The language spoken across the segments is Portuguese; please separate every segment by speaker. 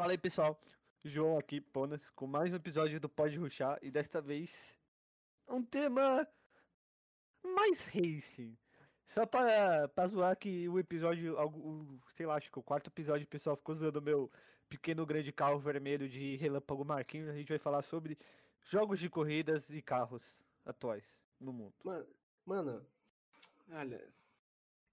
Speaker 1: Fala aí, pessoal. João aqui, Ponas, com mais um episódio do Pode Ruxar e desta vez um tema mais racing. Só pra, pra zoar que o episódio, sei lá, acho que o quarto episódio o pessoal ficou usando o meu pequeno grande carro vermelho de Relâmpago Marquinhos. A gente vai falar sobre jogos de corridas e carros atuais no mundo.
Speaker 2: Mano, mano, olha,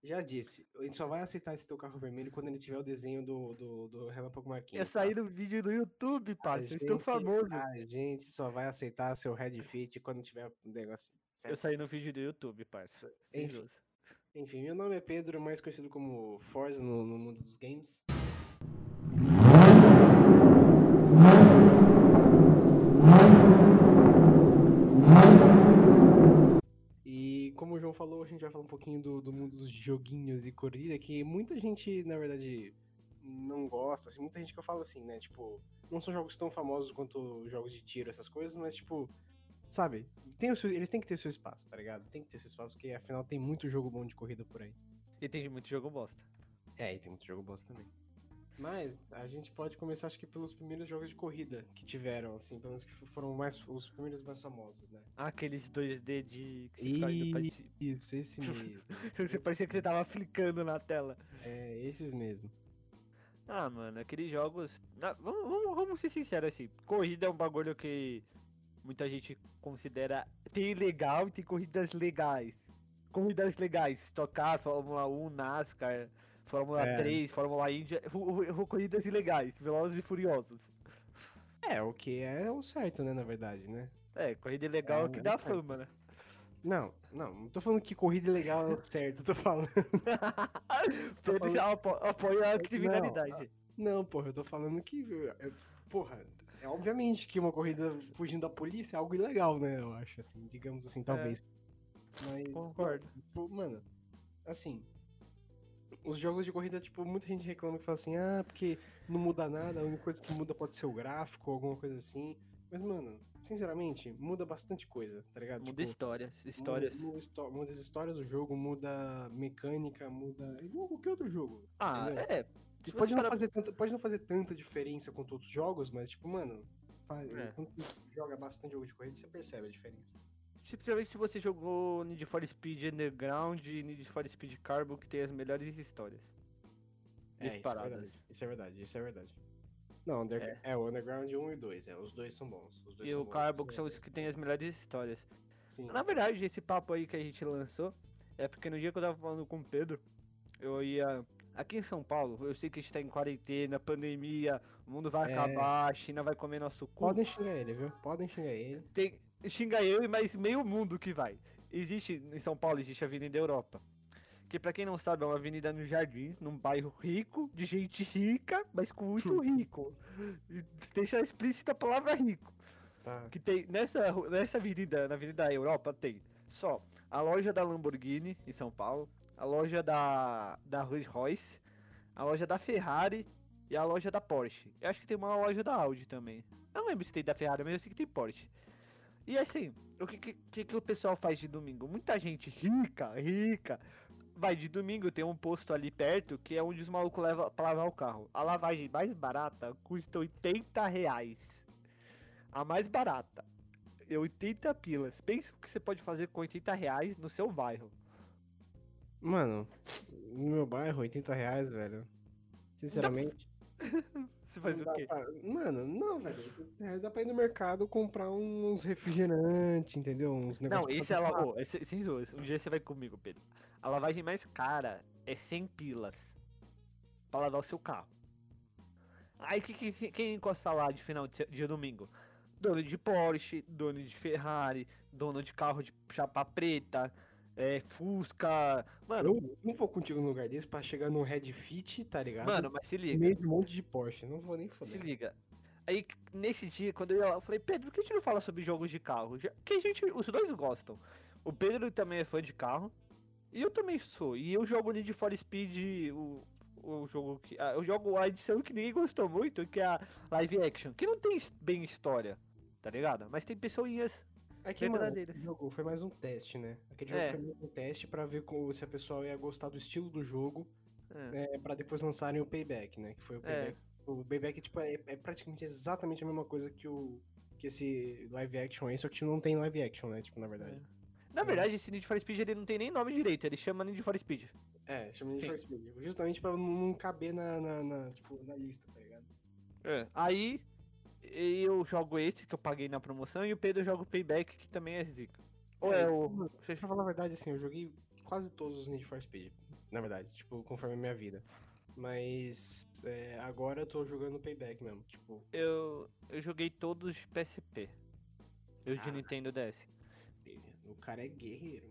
Speaker 2: já disse, a gente só vai aceitar esse teu carro vermelho quando ele tiver o desenho do, do, do Relâmpago Marquinhos. tá?
Speaker 1: sair no vídeo do YouTube, parça. Eu estou famoso.
Speaker 2: A gente só vai aceitar seu Red Fit quando tiver um negócio.
Speaker 1: Eu
Speaker 2: certo?
Speaker 1: saí no vídeo do YouTube, parça. Sem
Speaker 2: Enfim. Enfim, meu nome é Pedro, mais conhecido como Forza no, no mundo dos games. Como o João falou, a gente vai falar um pouquinho do, do mundo dos joguinhos e corrida, que muita gente, na verdade, não gosta. Assim, muita gente que eu falo assim, né? Tipo, não são jogos tão famosos quanto jogos de tiro, essas coisas, mas tipo, sabe? Tem o seu- eles têm que ter seu espaço, tá ligado? Tem que ter seu espaço, porque afinal tem muito jogo bom de corrida por aí.
Speaker 1: E tem muito jogo bosta.
Speaker 2: É, e tem muito jogo bosta também. Mas a gente pode começar, acho que pelos primeiros jogos de corrida que tiveram, assim, pelo menos que foram mais, os primeiros mais famosos, né?
Speaker 1: Ah, aqueles 2D de. Que você, ficava indo pra
Speaker 2: Isso, esse mesmo.
Speaker 1: você parecia que você tava flicando na tela.
Speaker 2: é, esses mesmo.
Speaker 1: Ah, mano, aqueles jogos. na- vamos, vamos, vamos ser sinceros assim. Corrida é um bagulho que muita gente considera. Tem legal e tem corridas legais. Corridas legais, tocar Fórmula 1, NASCAR, Fórmula
Speaker 2: É.
Speaker 1: 3, Fórmula Índia. Corridas ilegais, velozes e furiosos.
Speaker 2: É, o que é o certo, né, na verdade, né?
Speaker 1: É, corrida ilegal é o que
Speaker 2: É,
Speaker 1: dá
Speaker 2: é.
Speaker 1: fama, né?
Speaker 2: Não, não, não tô falando que corrida ilegal é o certo, tô falando.
Speaker 1: Pedro
Speaker 2: falando-
Speaker 1: já apo- apoia a criminalidade.
Speaker 2: Não, porra, eu tô falando que. é, Porra, é obviamente que uma corrida fugindo da polícia é algo ilegal, né? Eu acho, assim, digamos assim, talvez. Mas.
Speaker 1: Concordo.
Speaker 2: Mano, assim. Os jogos de corrida, tipo, muita gente reclama que fala assim, ah, porque não muda nada, a única coisa que muda pode ser o gráfico, alguma coisa assim. Mas, mano, sinceramente, muda bastante coisa, tá ligado?
Speaker 1: Muda
Speaker 2: Tipo,
Speaker 1: histórias,
Speaker 2: muda-
Speaker 1: histórias.
Speaker 2: Muda, histó- muda as histórias do jogo, muda mecânica, muda. Igual qualquer outro jogo.
Speaker 1: Ah,
Speaker 2: entendeu?
Speaker 1: é. Se
Speaker 2: pode não, fazer tanta, pode não fazer tanta diferença quanto outros jogos, mas, tipo, mano, fa-
Speaker 1: É.
Speaker 2: quando você joga bastante jogo de corrida, você percebe a diferença.
Speaker 1: Principalmente se você jogou Need for Speed Underground e Need for Speed Carbon, que tem as melhores histórias.
Speaker 2: É, isso é
Speaker 1: Disparadas.
Speaker 2: verdade. Isso é verdade, isso é verdade. Não, Under- é. o Underground 1 e 2, é, os dois são bons. Os dois
Speaker 1: E
Speaker 2: são
Speaker 1: o Carbon, que são
Speaker 2: é-
Speaker 1: os que tem as melhores histórias.
Speaker 2: Sim.
Speaker 1: Na verdade, esse papo aí que a gente lançou é porque no dia que eu tava falando com o Pedro, eu ia. Aqui em São Paulo, eu sei que a gente tá em quarentena, pandemia, o mundo vai
Speaker 2: É.
Speaker 1: acabar, a China vai comer nosso cu.
Speaker 2: Podem xingar ele, viu? Podem xingar ele.
Speaker 1: Tem, xinga eu e mais meio mundo que vai. Existe, em São Paulo, existe a Avenida Europa. Que pra quem não sabe, é uma avenida nos jardins, num bairro rico, de gente rica, mas com muito rico. E Deixa explícita a palavra rico.
Speaker 2: Tá.
Speaker 1: Que tem, nessa, nessa avenida, na Avenida Europa, tem só a loja da Lamborghini, em São Paulo, a loja da, da Rolls Royce, a loja da Ferrari e a loja da Porsche. Eu acho que tem uma loja da Audi também. Eu não lembro se tem da Ferrari, mas eu sei que tem Porsche. E assim, o que, que, que, o pessoal faz de domingo? Muita gente rica, rica, vai de domingo, tem um posto ali perto que é onde os malucos levam pra lavar o carro. A lavagem mais barata custa 80 reais. A mais barata. É 80 pilas. Pensa o que você pode fazer com 80 reais no seu bairro.
Speaker 2: Mano, no meu bairro, 80 reais, velho. Sinceramente.
Speaker 1: Você faz o quê?
Speaker 2: pra- Mano, não, velho. 80 reais Dá pra ir no mercado comprar uns refrigerantes, entendeu? Uns
Speaker 1: Não, esse é
Speaker 2: fazer
Speaker 1: la...
Speaker 2: churrasco.
Speaker 1: oh, esse- sem zoas. Um dia você vai comigo, Pedro. A lavagem mais cara é 100 pilas. Pra lavar o seu carro. Aí que, que- que- quem encosta lá de final de dia domingo? Dono de Porsche, dono de Ferrari, dono de carro de chapa preta, é, Fusca. Mano,
Speaker 2: Eu não vou contigo num lugar desse pra chegar num Red Fit, tá ligado?
Speaker 1: mano, mas se liga.
Speaker 2: meio de um monte de Porsche. Não vou nem
Speaker 1: Se
Speaker 2: foder.
Speaker 1: liga. Aí, nesse dia, quando eu ia lá, eu falei, Pedro, por que a gente não fala sobre jogos de carro? Que a gente, os dois gostam. O Pedro também é fã de carro. E eu também sou. E eu jogo Need for Speed, o, o jogo que. ah, eu jogo a edição que ninguém gostou muito, que é a live action. Que não tem bem história, tá ligado? Mas tem pessoinhas.
Speaker 2: Aqui, mano,
Speaker 1: verdadeiras.
Speaker 2: esse jogo foi mais um teste, né? Aquele jogo
Speaker 1: É.
Speaker 2: foi mais um teste pra ver se a pessoa ia gostar do estilo do jogo,
Speaker 1: É.
Speaker 2: é, pra depois lançarem o Payback, né? Que foi o
Speaker 1: É.
Speaker 2: Payback. O Payback tipo, é, é praticamente exatamente a mesma coisa que o que esse live action aí, só que não tem live action, né? Tipo, na verdade.
Speaker 1: Na verdade, esse Need for Speed ele não tem nem nome direito, ele chama Need for Speed.
Speaker 2: É, chama Need
Speaker 1: Sim.
Speaker 2: for Speed. Justamente pra não, não caber na, na, na, tipo, na lista, tá ligado?
Speaker 1: É. Aí eu jogo esse que eu paguei na promoção e o Pedro joga o Payback, que também é zica. Ou é, o.
Speaker 2: Mano, Pra falar a verdade, assim, eu joguei quase todos os Need for Speed, na verdade, tipo, conforme a minha vida. Mas é, agora eu tô jogando Payback mesmo, tipo,
Speaker 1: Eu, eu joguei todos de PSP. Eu de
Speaker 2: Ah.
Speaker 1: Nintendo DS.
Speaker 2: o cara é guerreiro.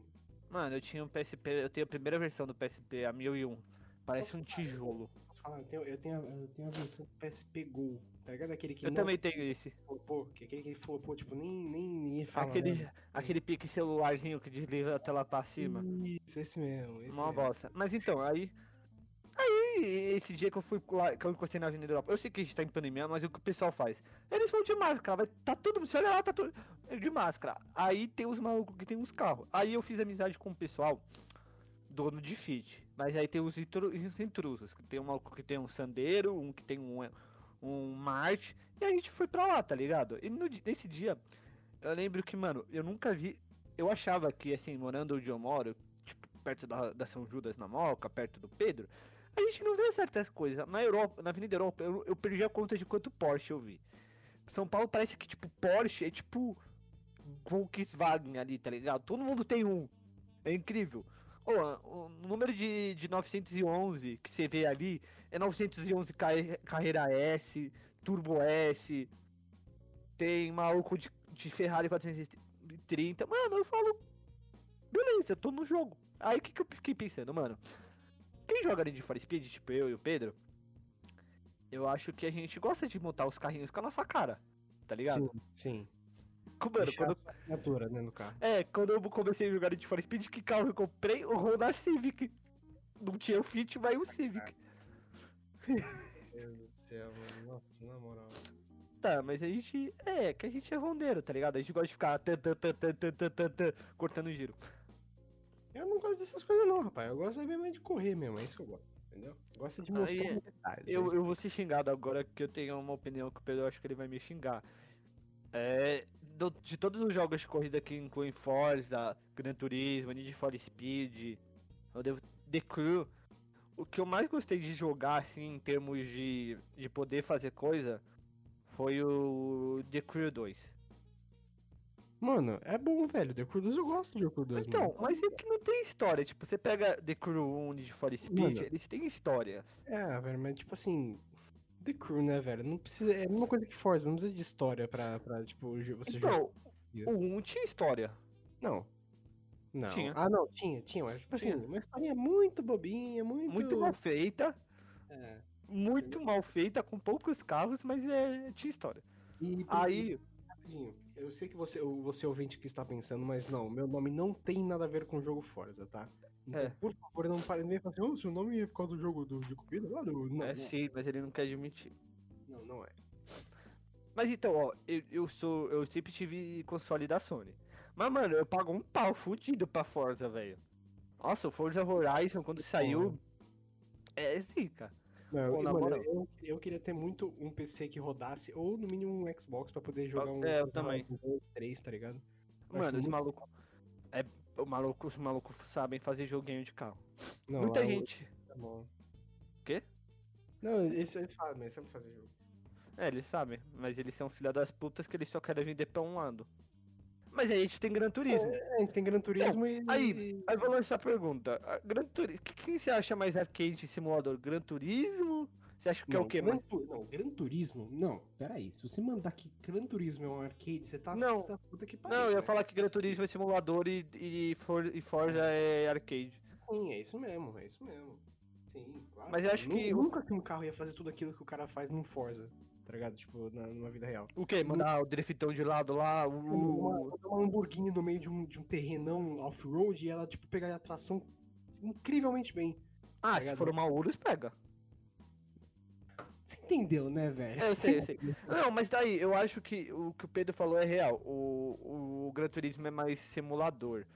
Speaker 1: Mano, eu tinha um PSP, eu tenho a primeira versão do PSP, a 1001. Parece um tijolo.
Speaker 2: Falar, eu tenho, eu tenho, a, eu tenho a versão PSP Go, tá ligado? Aquele que
Speaker 1: Eu
Speaker 2: não
Speaker 1: também tenho esse.
Speaker 2: flopou, que aquele que flopou, tipo, nem, nem ninguém fala.
Speaker 1: Aquele,
Speaker 2: né?
Speaker 1: aquele pique celularzinho que desliga a tela pra cima.
Speaker 2: Isso, esse mesmo, esse
Speaker 1: Uma
Speaker 2: mesmo.
Speaker 1: bosta. Mas então, aí. Aí, esse dia que eu fui lá, que eu encostei na Avenida Europa, eu sei que a gente tá em pandemia, mas o que o pessoal faz? Eles vão de máscara, vai, tá todo mundo, você olha lá, tá todo de máscara. Aí tem os malucos que tem uns carros. Aí eu fiz amizade com o pessoal, dono de Fit. Mas aí tem os, intru- os intrusos, que tem um que tem um Sandeiro, um que tem um, um Marte, e a gente foi pra lá, tá ligado? E no nesse dia, eu lembro que, mano, eu nunca vi. Eu achava que, assim, morando onde eu moro, tipo, perto da, da São Judas na Moca, perto do Pedro, a gente não vê certas coisas. Na Europa, na Avenida Europa, eu, eu perdi a conta de quanto Porsche eu vi. São Paulo parece que, tipo, Porsche é tipo Volkswagen ali, tá ligado? Todo mundo tem um. É incrível. Ô, o número de, de 911 que você vê ali é 911 Carre- Carreira S, Turbo S, tem maluco de, de Ferrari 430. Mano, eu falo, beleza, tô no jogo. Aí o que, que eu fiquei pensando, mano? Quem joga Need for Speed, tipo eu e o Pedro, eu acho que a gente gosta de montar os carrinhos com a nossa cara, tá ligado?
Speaker 2: Sim, sim.
Speaker 1: Mano,
Speaker 2: Deixar
Speaker 1: quando...
Speaker 2: assinatura, né, no carro.
Speaker 1: É, quando eu comecei a jogar de For Speed, que carro eu comprei? O Honda Civic. Não tinha o Fit, mas o Civic.
Speaker 2: Meu Deus do céu, mano. Nossa, na moral.
Speaker 1: Tá, mas a gente. É, que a gente é rondeiro, tá ligado? A gente gosta de ficar tã, tã, tã, cortando giro.
Speaker 2: Eu não gosto dessas coisas, não, rapaz. Eu gosto mesmo de correr mesmo, é isso que eu gosto. Entendeu? Gosta de mostrar.
Speaker 1: Aí, eu, é eu vou ser xingado agora que eu tenho uma opinião que o Pedro acho que ele vai me xingar. É, do- de todos os jogos de corrida que incluem Forza, Gran Turismo, Need for Speed, o The, Crew, o que eu mais gostei de jogar, assim, em termos de, de poder fazer coisa, foi o The Crew 2.
Speaker 2: Mano, é bom, velho. The Crew 2 eu gosto de The Crew 2,
Speaker 1: Então,
Speaker 2: mano.
Speaker 1: mas é que não tem história. Tipo, você pega The Crew 1 Need for Speed,
Speaker 2: Mano.
Speaker 1: eles têm histórias.
Speaker 2: É, velho, mas tipo assim. The Crew, né, velho? Não precisa. É a mesma coisa que Forza, não precisa de história pra, pra tipo, você jogar.
Speaker 1: Então, o 1 tinha história.
Speaker 2: Não. Não.
Speaker 1: Tinha.
Speaker 2: Ah, não, tinha, tinha. Mas, tipo assim,
Speaker 1: Tinha.
Speaker 2: uma historinha muito bobinha, muito.
Speaker 1: Muito mal feita.
Speaker 2: É.
Speaker 1: muito mal feita, com poucos carros, mas é, tinha história.
Speaker 2: E
Speaker 1: Aí,
Speaker 2: Rapidinho, eu sei que você, o- você ouvinte que está pensando, mas não, meu nome não tem nada a ver com o jogo Forza, tá? Então,
Speaker 1: É.
Speaker 2: por favor, não pare nem falar assim, oh, seu nome é por causa do jogo do, de corrida lá do. Não,
Speaker 1: é
Speaker 2: não,
Speaker 1: sim, mas ele não quer admitir.
Speaker 2: não, não é.
Speaker 1: Mas então, ó, eu, eu sou. Eu sempre tive console da Sony. Mas, mano, eu pago um pau fudido pra Forza, velho. Nossa, o Forza Horizon, quando saiu. É zica.
Speaker 2: Não,
Speaker 1: Pô,
Speaker 2: mano,
Speaker 1: moral.
Speaker 2: eu, eu queria ter muito um PC que rodasse, ou no mínimo um Xbox pra poder jogar um.
Speaker 1: É, eu também.
Speaker 2: Um 2, 3, tá ligado? Eu
Speaker 1: Mano, os
Speaker 2: muito-
Speaker 1: malucos. É, o maluco, os malucos sabem fazer joguinho de carro.
Speaker 2: Não,
Speaker 1: Muita
Speaker 2: o-
Speaker 1: gente.
Speaker 2: Tá bom.
Speaker 1: Quê?
Speaker 2: Não, eles, eles fazem, eles sabem fazer jogo.
Speaker 1: É, eles sabem, mas eles são filha das putas que eles só querem vender pra um lado. Mas aí a gente tem Gran Turismo.
Speaker 2: É, a gente tem Gran Turismo e.
Speaker 1: aí- Aí vou lançar a pergunta. A Gran Turismo. Quem você acha mais arcade simulador? Gran Turismo? Você acha que é
Speaker 2: Não,
Speaker 1: o quê?
Speaker 2: Gran
Speaker 1: mano?
Speaker 2: Tu- Não, Gran Turismo. Não, peraí. Se você mandar que Gran Turismo é um arcade, você tá.
Speaker 1: Não.
Speaker 2: tá puta que pariu.
Speaker 1: Não, eu ia falar que Gran Turismo é simulador e, e, For, e Forza é arcade.
Speaker 2: Sim, é isso mesmo, é isso mesmo. Sim, claro.
Speaker 1: Mas eu acho que
Speaker 2: Nunca que um carro ia fazer tudo aquilo que o cara faz num Forza, tá ligado? Tipo, na, numa vida real.
Speaker 1: O quê? Mandar o driftão de lado lá,
Speaker 2: Uma,
Speaker 1: o.
Speaker 2: uma Lamborghini no meio de um, de um terrenão off-road e ela, tipo, pegar a tração incrivelmente bem.
Speaker 1: Ah, se
Speaker 2: ligado?
Speaker 1: for uma Urus, pega.
Speaker 2: Você entendeu, né, velho?
Speaker 1: Eu sei, eu sei. Não, mas daí, eu acho que o que o Pedro falou é real. O, o Gran Turismo é mais simulador.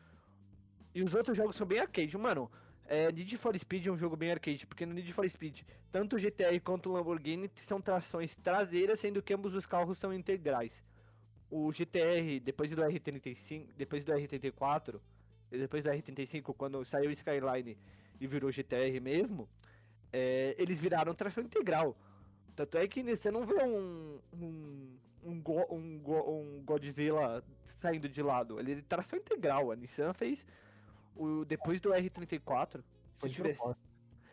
Speaker 1: E os outros jogos são bem arcade. Mano, É, Need for Speed é um jogo bem arcade, porque no Need for Speed, tanto o GTR quanto o Lamborghini são trações traseiras, sendo que ambos os carros são integrais. O GTR, depois do R35, depois do R34, e depois do R35, quando saiu o Skyline e virou GTR mesmo, é, eles viraram tração integral. Tanto é que você não vê um, um, um, Go- um, Go- um Godzilla saindo de lado. Ele é tração integral. A Nissan fez o, depois do R34.
Speaker 2: Foi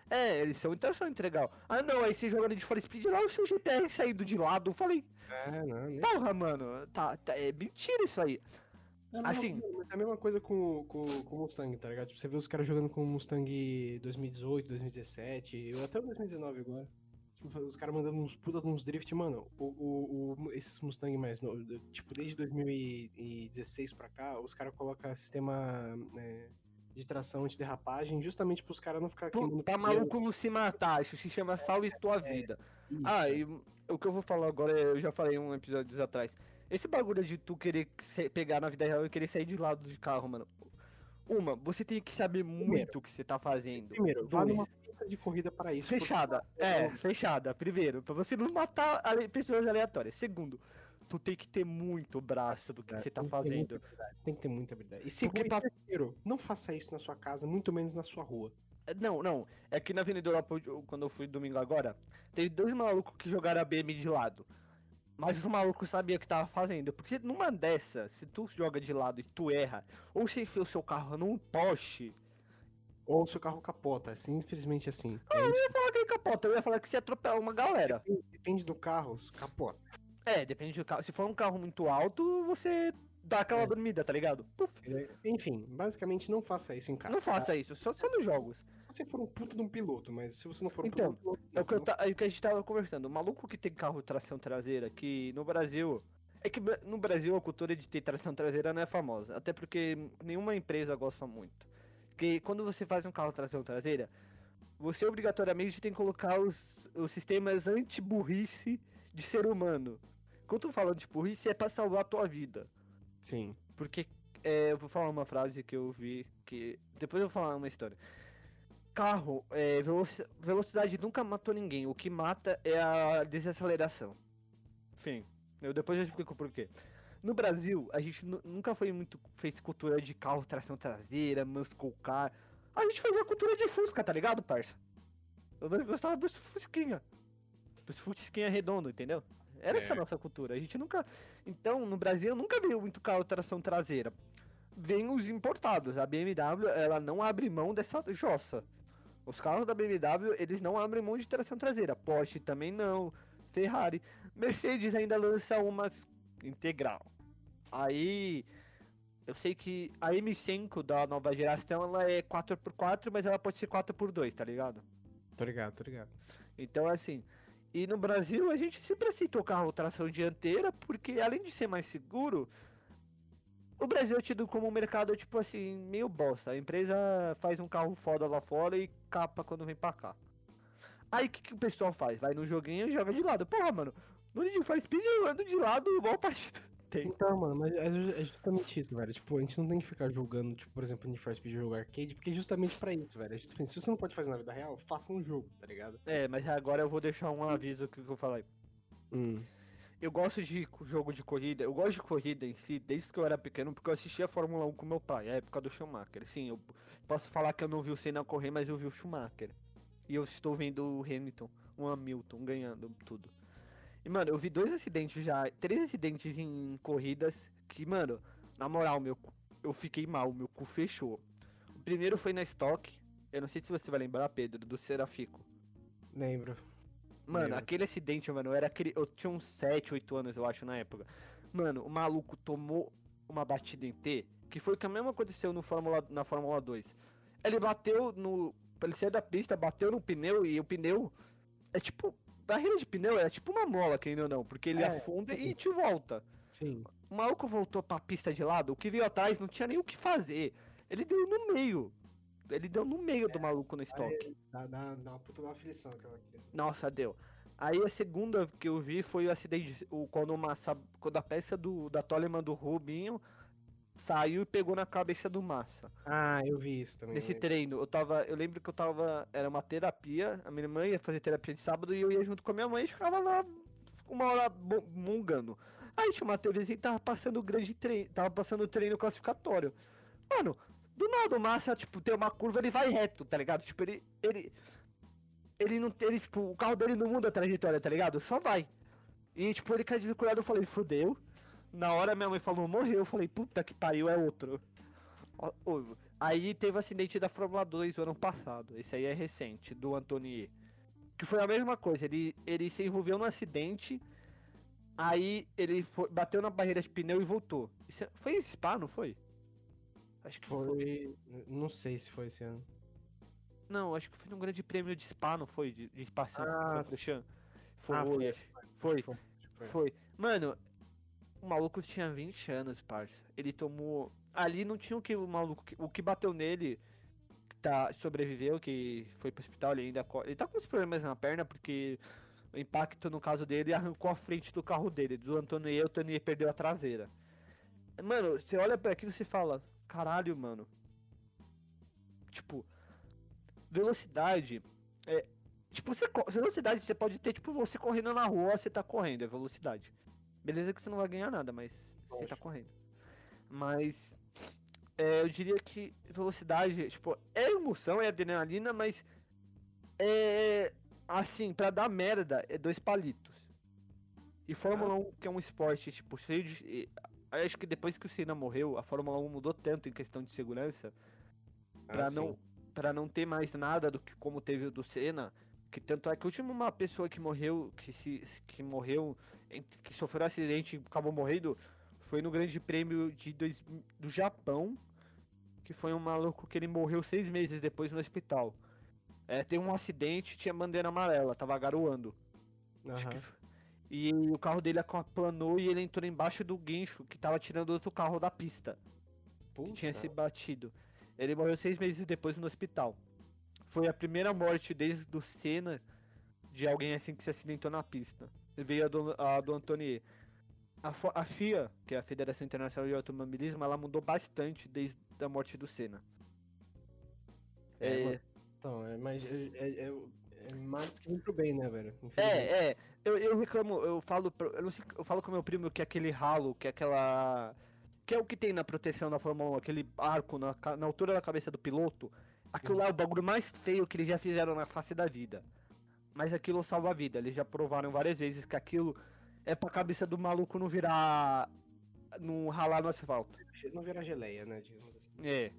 Speaker 1: é, eles são em tração integral. Ah, não, aí você joga de For Speed lá, o seu GTR saindo de lado. Eu falei,
Speaker 2: É, não,
Speaker 1: porra, mano, tá, tá- é mentira isso aí.
Speaker 2: É a mesma
Speaker 1: Assim-
Speaker 2: coisa, é a mesma coisa com, com, com o Mustang, tá ligado? Tipo, você vê os caras jogando com o Mustang 2018, 2017, ou até o 2019 agora. Tipo, os caras mandando uns puta uns drift, mano. O, o, o- esses Mustang mais novos, tipo, desde 2016 pra cá, os caras colocam sistema né, de tração antiderrapagem justamente pros caras não ficar queimando
Speaker 1: Tá maluco não se matar, isso se chama salve tua vida. Ah, e o que eu vou falar agora, eu já falei um episódio atrás. Esse bagulho de tu querer pegar na vida real e querer sair de lado de carro, mano. Uma, você tem que saber muito o que você tá fazendo.
Speaker 2: Primeiro, vá
Speaker 1: Dois,
Speaker 2: numa pista de corrida para isso. porque-
Speaker 1: Fechada. É, fechada. Primeiro, pra você não matar pessoas aleatórias. Segundo, tu tem que ter muito braço do que
Speaker 2: É,
Speaker 1: você tá fazendo.
Speaker 2: habilidade, Tem que ter muita habilidade. E segundo,
Speaker 1: Porque pra-
Speaker 2: terceiro, não faça isso na sua casa, muito menos na sua rua.
Speaker 1: Não, não. É que na Avenida Europa, eu- quando eu fui domingo agora, teve dois malucos que jogaram a BM de lado. Mas os malucos sabiam o que tava fazendo. Porque numa dessa, se tu joga de lado e tu erra, ou você enfia o seu carro num poste,
Speaker 2: Ou o seu carro capota, simplesmente assim.
Speaker 1: eu não ia falar que ele capota, eu ia falar que você atropela uma galera.
Speaker 2: Depende- Depende do carro, capota.
Speaker 1: É, depende do carro. Se for um carro muito alto, você dá aquela
Speaker 2: É.
Speaker 1: dormida, tá ligado? Puf,
Speaker 2: Enfim, basicamente não faça isso em casa.
Speaker 1: não faça isso, só, só nos jogos.
Speaker 2: Se você for um puta de um piloto, mas se você não for um
Speaker 1: Então,
Speaker 2: piloto,
Speaker 1: É o que, eu ta- é o que a gente tava conversando. O maluco que tem carro tração traseira, que no Brasil. É que no Brasil a cultura de ter tração traseira não é famosa. Até porque nenhuma empresa gosta muito. Porque quando você faz um carro tração traseira, você obrigatoriamente tem que colocar os, os sistemas anti-burrice de ser humano. Quando eu falo anti-burrice é pra salvar a tua vida.
Speaker 2: Sim.
Speaker 1: Porque é, eu vou falar uma frase que eu vi que. Depois eu vou falar uma história. Carro, é, veloci- velocidade nunca matou ninguém. O que mata é a desaceleração. Enfim, eu depois eu explico por quê. No Brasil, a gente nu- nunca foi muito. fez cultura de carro, tração traseira, muscle car. A gente fazia cultura de Fusca, tá ligado, parça? Eu gostava dos Fusquinha. Dos Fusquinha redondo, entendeu? Era essa a
Speaker 2: É.
Speaker 1: nossa cultura. A gente nunca. Então, no Brasil, nunca veio muito carro tração traseira. Vem os importados. A BMW, ela não abre mão dessa jossa. Os carros da BMW, eles não abrem mão de tração traseira. Porsche também não. Ferrari. Mercedes ainda lança umas integral. Aí. Eu sei que a M5 da nova geração ela é 4x4, mas ela pode ser 4x2, tá ligado?
Speaker 2: Tô ligado, tô ligado.
Speaker 1: Então, assim. E no Brasil a gente sempre aceitou carro tração dianteira, porque além de ser mais seguro, o Brasil é tido como um mercado, tipo assim, meio bosta. A empresa faz um carro foda lá fora e capa quando vem pra cá. Aí o que, que o pessoal faz? Vai no joguinho e joga de lado. Porra, mano, no Need for Speed eu ando de lado igual partido. Tem.
Speaker 2: Então, mano, mas é é justamente isso, velho. Tipo, a gente não tem que ficar julgando, tipo, por exemplo, Need for Speed jogo arcade, porque é justamente pra isso, velho. É justamente, se você não pode fazer na vida real, faça um jogo, tá ligado?
Speaker 1: É, mas agora eu vou deixar um aviso que eu falei.
Speaker 2: Hum.
Speaker 1: Eu gosto de jogo de corrida, eu gosto de corrida em si desde que eu era pequeno, porque eu assistia a Fórmula 1 com meu pai, a época do Schumacher. Sim, eu posso falar que eu não vi o Senna correr, mas eu vi o Schumacher. E eu estou vendo o Hamilton, o Hamilton ganhando tudo. E, mano, eu vi dois acidentes já, três acidentes em corridas que, mano, na moral, meu, eu fiquei mal, meu cu fechou. O primeiro foi na Stock, eu não sei se você vai lembrar, Pedro, do Serafico.
Speaker 2: Lembro.
Speaker 1: Mano,
Speaker 2: Lembro.
Speaker 1: aquele acidente, mano, eu era cri... eu tinha uns 7, 8 anos, eu acho, na época. Mano, o maluco tomou uma batida em T, que foi o que a mesma aconteceu no Fórmula... na Fórmula 2. Ele bateu no. Ele saiu da pista, bateu no pneu e o pneu. É tipo. Barreira de pneu é tipo uma mola, querendo ou não, porque ele
Speaker 2: É,
Speaker 1: afunda
Speaker 2: sim.
Speaker 1: e te volta.
Speaker 2: Sim.
Speaker 1: O maluco voltou pra pista de lado, o que veio atrás não tinha nem o que fazer. Ele deu no meio. Ele deu no meio do maluco no estoque.
Speaker 2: Dá, dá, dá uma puta uma aflição aquela.
Speaker 1: Nossa, deu. Aí a segunda que eu vi foi o acidente, o, quando, uma, quando a peça do, da Toleman do Rubinho saiu e pegou na cabeça do Massa.
Speaker 2: Ah, eu vi isso também.
Speaker 1: Nesse treino, eu tava. Eu lembro que eu tava. Era uma terapia. A minha irmã ia fazer terapia de sábado e eu ia junto com a minha mãe e ficava lá uma hora mungando. Aí tinha uma TVzinha e tava passando o grande treino. Tava passando o treino classificatório. Mano, do nada o Massa, tipo, tem uma curva, ele vai reto, tá ligado? Tipo, ele. Ele. Ele não tem. Tipo, o carro dele não muda a trajetória, tá ligado? Só vai. E tipo, ele caiu descuidado, eu falei, fudeu. Na hora minha mãe falou, morreu. Eu falei, puta que pariu, é outro. Aí teve o acidente da Fórmula 2 o ano passado. Esse aí é recente, do Antonier. Que foi a mesma coisa. Ele, ele se envolveu num acidente. Aí ele foi- bateu na barreira de pneu e voltou. Isso é- foi em Spa, não foi? Acho que foi.
Speaker 2: Foi. Não sei se foi esse ano.
Speaker 1: Não, acho que foi num grande prêmio de Spa, não foi? De, de Spa
Speaker 2: Ah, Ah, foi.
Speaker 1: Foi.
Speaker 2: foi. Foi.
Speaker 1: Mano, o maluco tinha 20 anos, parça. Ele tomou. Ali não tinha o que o maluco. O que bateu nele. Tá, sobreviveu, que foi pro hospital, ele ainda. Ele tá com uns problemas na perna, porque o impacto no caso dele arrancou a frente do carro dele. Do Antonier, o Antonier perdeu a traseira. Mano, você olha pra aquilo e você fala, caralho, mano. Tipo, velocidade. É, tipo, você, velocidade você pode ter, tipo, você correndo na rua, você tá correndo, é velocidade. Beleza que você não vai ganhar nada, mas você tá correndo. Mas é, eu diria que velocidade, tipo, é emoção, é adrenalina, mas é assim, pra dar merda, é dois palitos. E Fórmula 1, que é um esporte, tipo, cheio de. e- Acho que depois que o Senna morreu, a Fórmula 1 mudou tanto em questão de segurança pra
Speaker 2: Ah,
Speaker 1: não
Speaker 2: sim.
Speaker 1: para não ter mais nada do que como teve o do Senna, que tanto é que a última uma pessoa que morreu, que se que morreu, que sofreu um acidente e acabou morrendo, foi no Grande Prêmio de dois, do Japão, que foi um maluco que ele morreu seis meses depois no hospital. É, tem um acidente, tinha bandeira amarela, tava garoando. Acho que E o carro dele aplanou e ele entrou embaixo do guincho que tava tirando outro carro da pista que tinha
Speaker 2: Puta.
Speaker 1: se batido. Ele morreu seis meses depois no hospital. Foi a primeira morte desde o Senna de alguém assim que se acidentou na pista. Veio a do, a do Antonier. A, a FIA, que é a Federação Internacional de Automobilismo, ela mudou bastante desde a morte do Senna.
Speaker 2: É,
Speaker 1: É.
Speaker 2: Então, é, mas é, é, é, é mais que pro bem, né, velho?
Speaker 1: É, é. Eu, eu reclamo, eu falo, eu não sei, eu falo com meu primo que é aquele ralo, que é aquela. Que é o que tem na proteção da Fórmula 1, aquele arco na, na altura da cabeça do piloto. Aquilo lá é o bagulho mais feio que eles já fizeram na face da vida. Mas aquilo salva a vida. Eles já provaram várias vezes que aquilo é pra cabeça do maluco não virar. não ralar no asfalto.
Speaker 2: Não virar geleia, né? assim.
Speaker 1: É.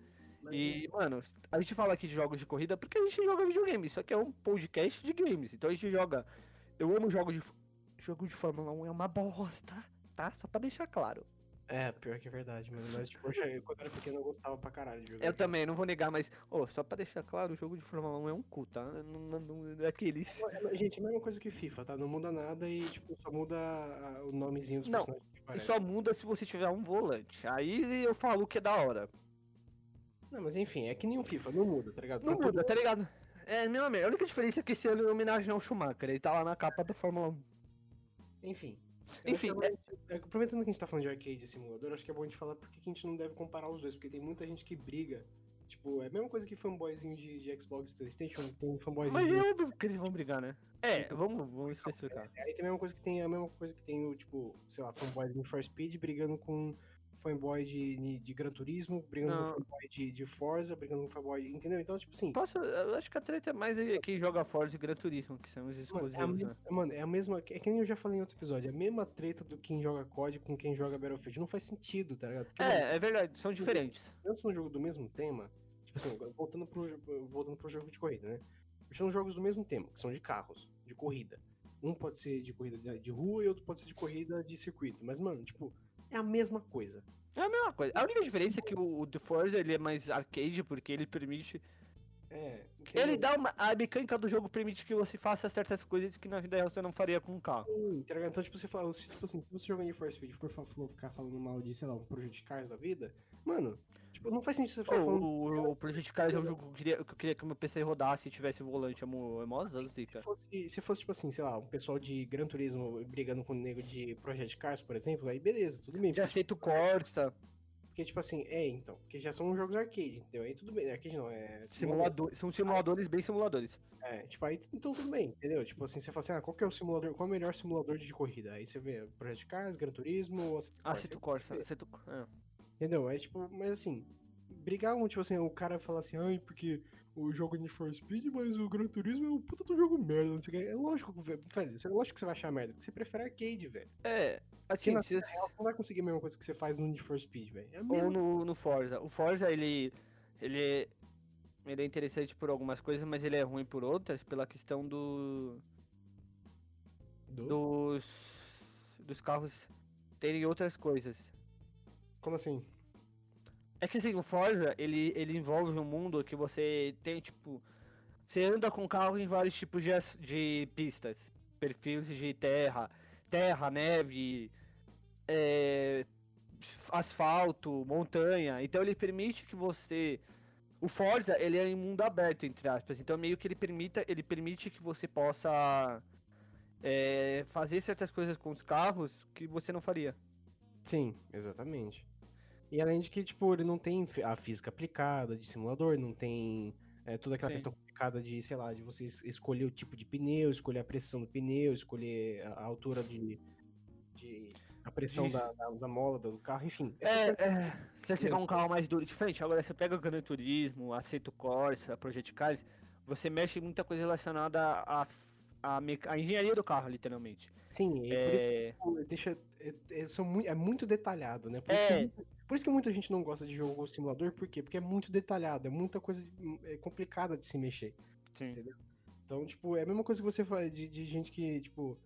Speaker 2: Mas,
Speaker 1: E, mano, a gente fala aqui de jogos de corrida porque a gente joga videogame. Isso aqui é um podcast de games. Então a gente joga. Eu amo jogos de. Jogo de Fórmula 1 é uma bosta, tá? Só pra deixar claro.
Speaker 2: É, pior que é verdade, mano. Mas, tipo, já- eu, quando era pequeno eu gostava pra caralho de jogar.
Speaker 1: Eu também, não vou negar, mas. Ô, só pra deixar claro, o jogo de Fórmula 1 é um cu, tá? Não, não, não, é aqueles.
Speaker 2: É, Gente, é a mesma coisa que FIFA, tá? Não muda nada e, tipo, só muda o nomezinho dos
Speaker 1: Não,
Speaker 2: personagens
Speaker 1: E
Speaker 2: aparecem.
Speaker 1: só muda se você tiver um volante. Aí eu falo que é da hora.
Speaker 2: Não, mas enfim, é que nem o FIFA, não muda, tá ligado?
Speaker 1: Não muda, tá ligado? É a mesma merda. A única diferença é que esse ano é homenagem ao Schumacher. Ele tá lá na capa da Fórmula 1.
Speaker 2: Enfim. Eu
Speaker 1: Enfim,
Speaker 2: é é, aproveitando que a gente tá falando de arcade e simulador, acho que é bom a gente falar porque que a gente não deve comparar os dois, porque tem muita gente que briga. Tipo, é a mesma coisa que fanboyzinho de, de Xbox e Playstation, tem fanboyzinho
Speaker 1: Mas
Speaker 2: de...
Speaker 1: é óbvio que eles vão brigar, né? É, vamos, vamos especificar.
Speaker 2: Aí tem a mesma coisa que tem a mesma coisa que tem o, tipo, sei lá, fanboy de for Speed brigando com fanboy de, de Gran Turismo, brigando
Speaker 1: Não.
Speaker 2: com fanboy de, de Forza, brigando com fanboy, entendeu? Então, tipo assim,
Speaker 1: Posso, eu acho que a treta é mais é quem joga Forza e Gran Turismo, que são os
Speaker 2: Mano, é a,
Speaker 1: exclusivos, né?
Speaker 2: mano, é a mesma. É que nem eu já falei em outro episódio. É a mesma treta do quem joga COD com quem joga Battlefield. Não faz sentido, tá ligado? Porque, mano,
Speaker 1: É, é verdade, são diferentes.
Speaker 2: mesmo sendo um jogo do mesmo tema. Tipo assim, voltando pro, voltando pro jogo de corrida, né? São jogos do mesmo tema, que são de carros, de corrida. Um pode ser de corrida de rua e outro pode ser de corrida de circuito. Mas, mano, tipo, é a mesma coisa.
Speaker 1: É a mesma coisa. A única diferença é que o, The Forza ele é mais arcade, porque ele permite.
Speaker 2: É.
Speaker 1: Ele dá uma. A mecânica do jogo permite que você faça certas coisas que na vida real você não faria com um carro.
Speaker 2: Sim, tá? Então, tipo, você fala, se, tipo assim, se você jogar em For Speed por fa- for ficar falando mal de, sei lá, um Project Cars da vida, mano, tipo, não faz sentido você ficar
Speaker 1: Pô,
Speaker 2: falando.
Speaker 1: o, o Project Cars é um jogo que eu queria que, eu queria que o meu PC rodasse e tivesse volante. É mo- é mó zica.
Speaker 2: Se fosse, se fosse, tipo assim, sei lá, um pessoal de Gran Turismo brigando com o nego de Project Cars, por exemplo, aí beleza, tudo bem.
Speaker 1: Já aceito Corsa.
Speaker 2: Porque, tipo assim, é, então. Porque já são jogos arcade, entendeu? Aí tudo bem. Arcade não, é.
Speaker 1: Simulador, são simuladores bem simuladores.
Speaker 2: É, tipo, aí então tudo bem, entendeu? Tipo assim, você fala assim, ah, qual que é o simulador, qual é o melhor simulador de corrida? Aí você vê Project Cars, Gran Turismo,
Speaker 1: Assetto Corsa. Assetto Corsa, é.
Speaker 2: Entendeu? É tipo, mas assim, brigar um, tipo assim, o cara fala assim, ai, porque o jogo Need for Speed, mas o Gran Turismo é um puta do jogo merda, não sei o que. É lógico, velho, é lógico que você vai achar merda, porque você prefere arcade, velho.
Speaker 1: É, assim,
Speaker 2: na. Real, você não vai conseguir a mesma coisa que você faz no Need for Speed, velho. É
Speaker 1: Ou no, no Forza. O Forza, ele, ele, ele é interessante por algumas coisas, mas ele é ruim por outras, pela questão do... do? Dos, dos carros terem outras coisas.
Speaker 2: Como assim?
Speaker 1: É que assim, o Forza, ele, ele envolve um mundo que você tem, tipo. Você anda com carro em vários tipos de, de pistas. Perfis de terra, terra, neve, é, asfalto, montanha. Então ele permite que você. O Forza, ele é em mundo aberto, entre aspas. Então meio que ele permita, ele permite que você possa é, fazer certas coisas com os carros que você não faria.
Speaker 2: Sim, exatamente. E além de que, tipo, ele não tem a física aplicada de simulador, não tem é, toda aquela Sim. questão complicada de, sei lá, de você escolher o tipo de pneu, escolher a pressão do pneu, escolher a altura de. de a pressão da, da, da, mola do carro, enfim.
Speaker 1: É, é, se você pegar um carro mais duro, diferente, agora você pega o Gran Turismo, Aceto Corsa, Project Cars, você mexe muita coisa relacionada a, a, a engenharia do carro, literalmente.
Speaker 2: Sim, é... por isso, deixa, é, é, são muito, é muito detalhado, né? Por, é... isso que, por isso que muita gente não gosta de jogo simulador, por quê? Porque é muito detalhado, é muita coisa é complicada de se mexer.
Speaker 1: Sim. Entendeu?
Speaker 2: Então, tipo, é a mesma coisa que você faz de, de gente que, tipo,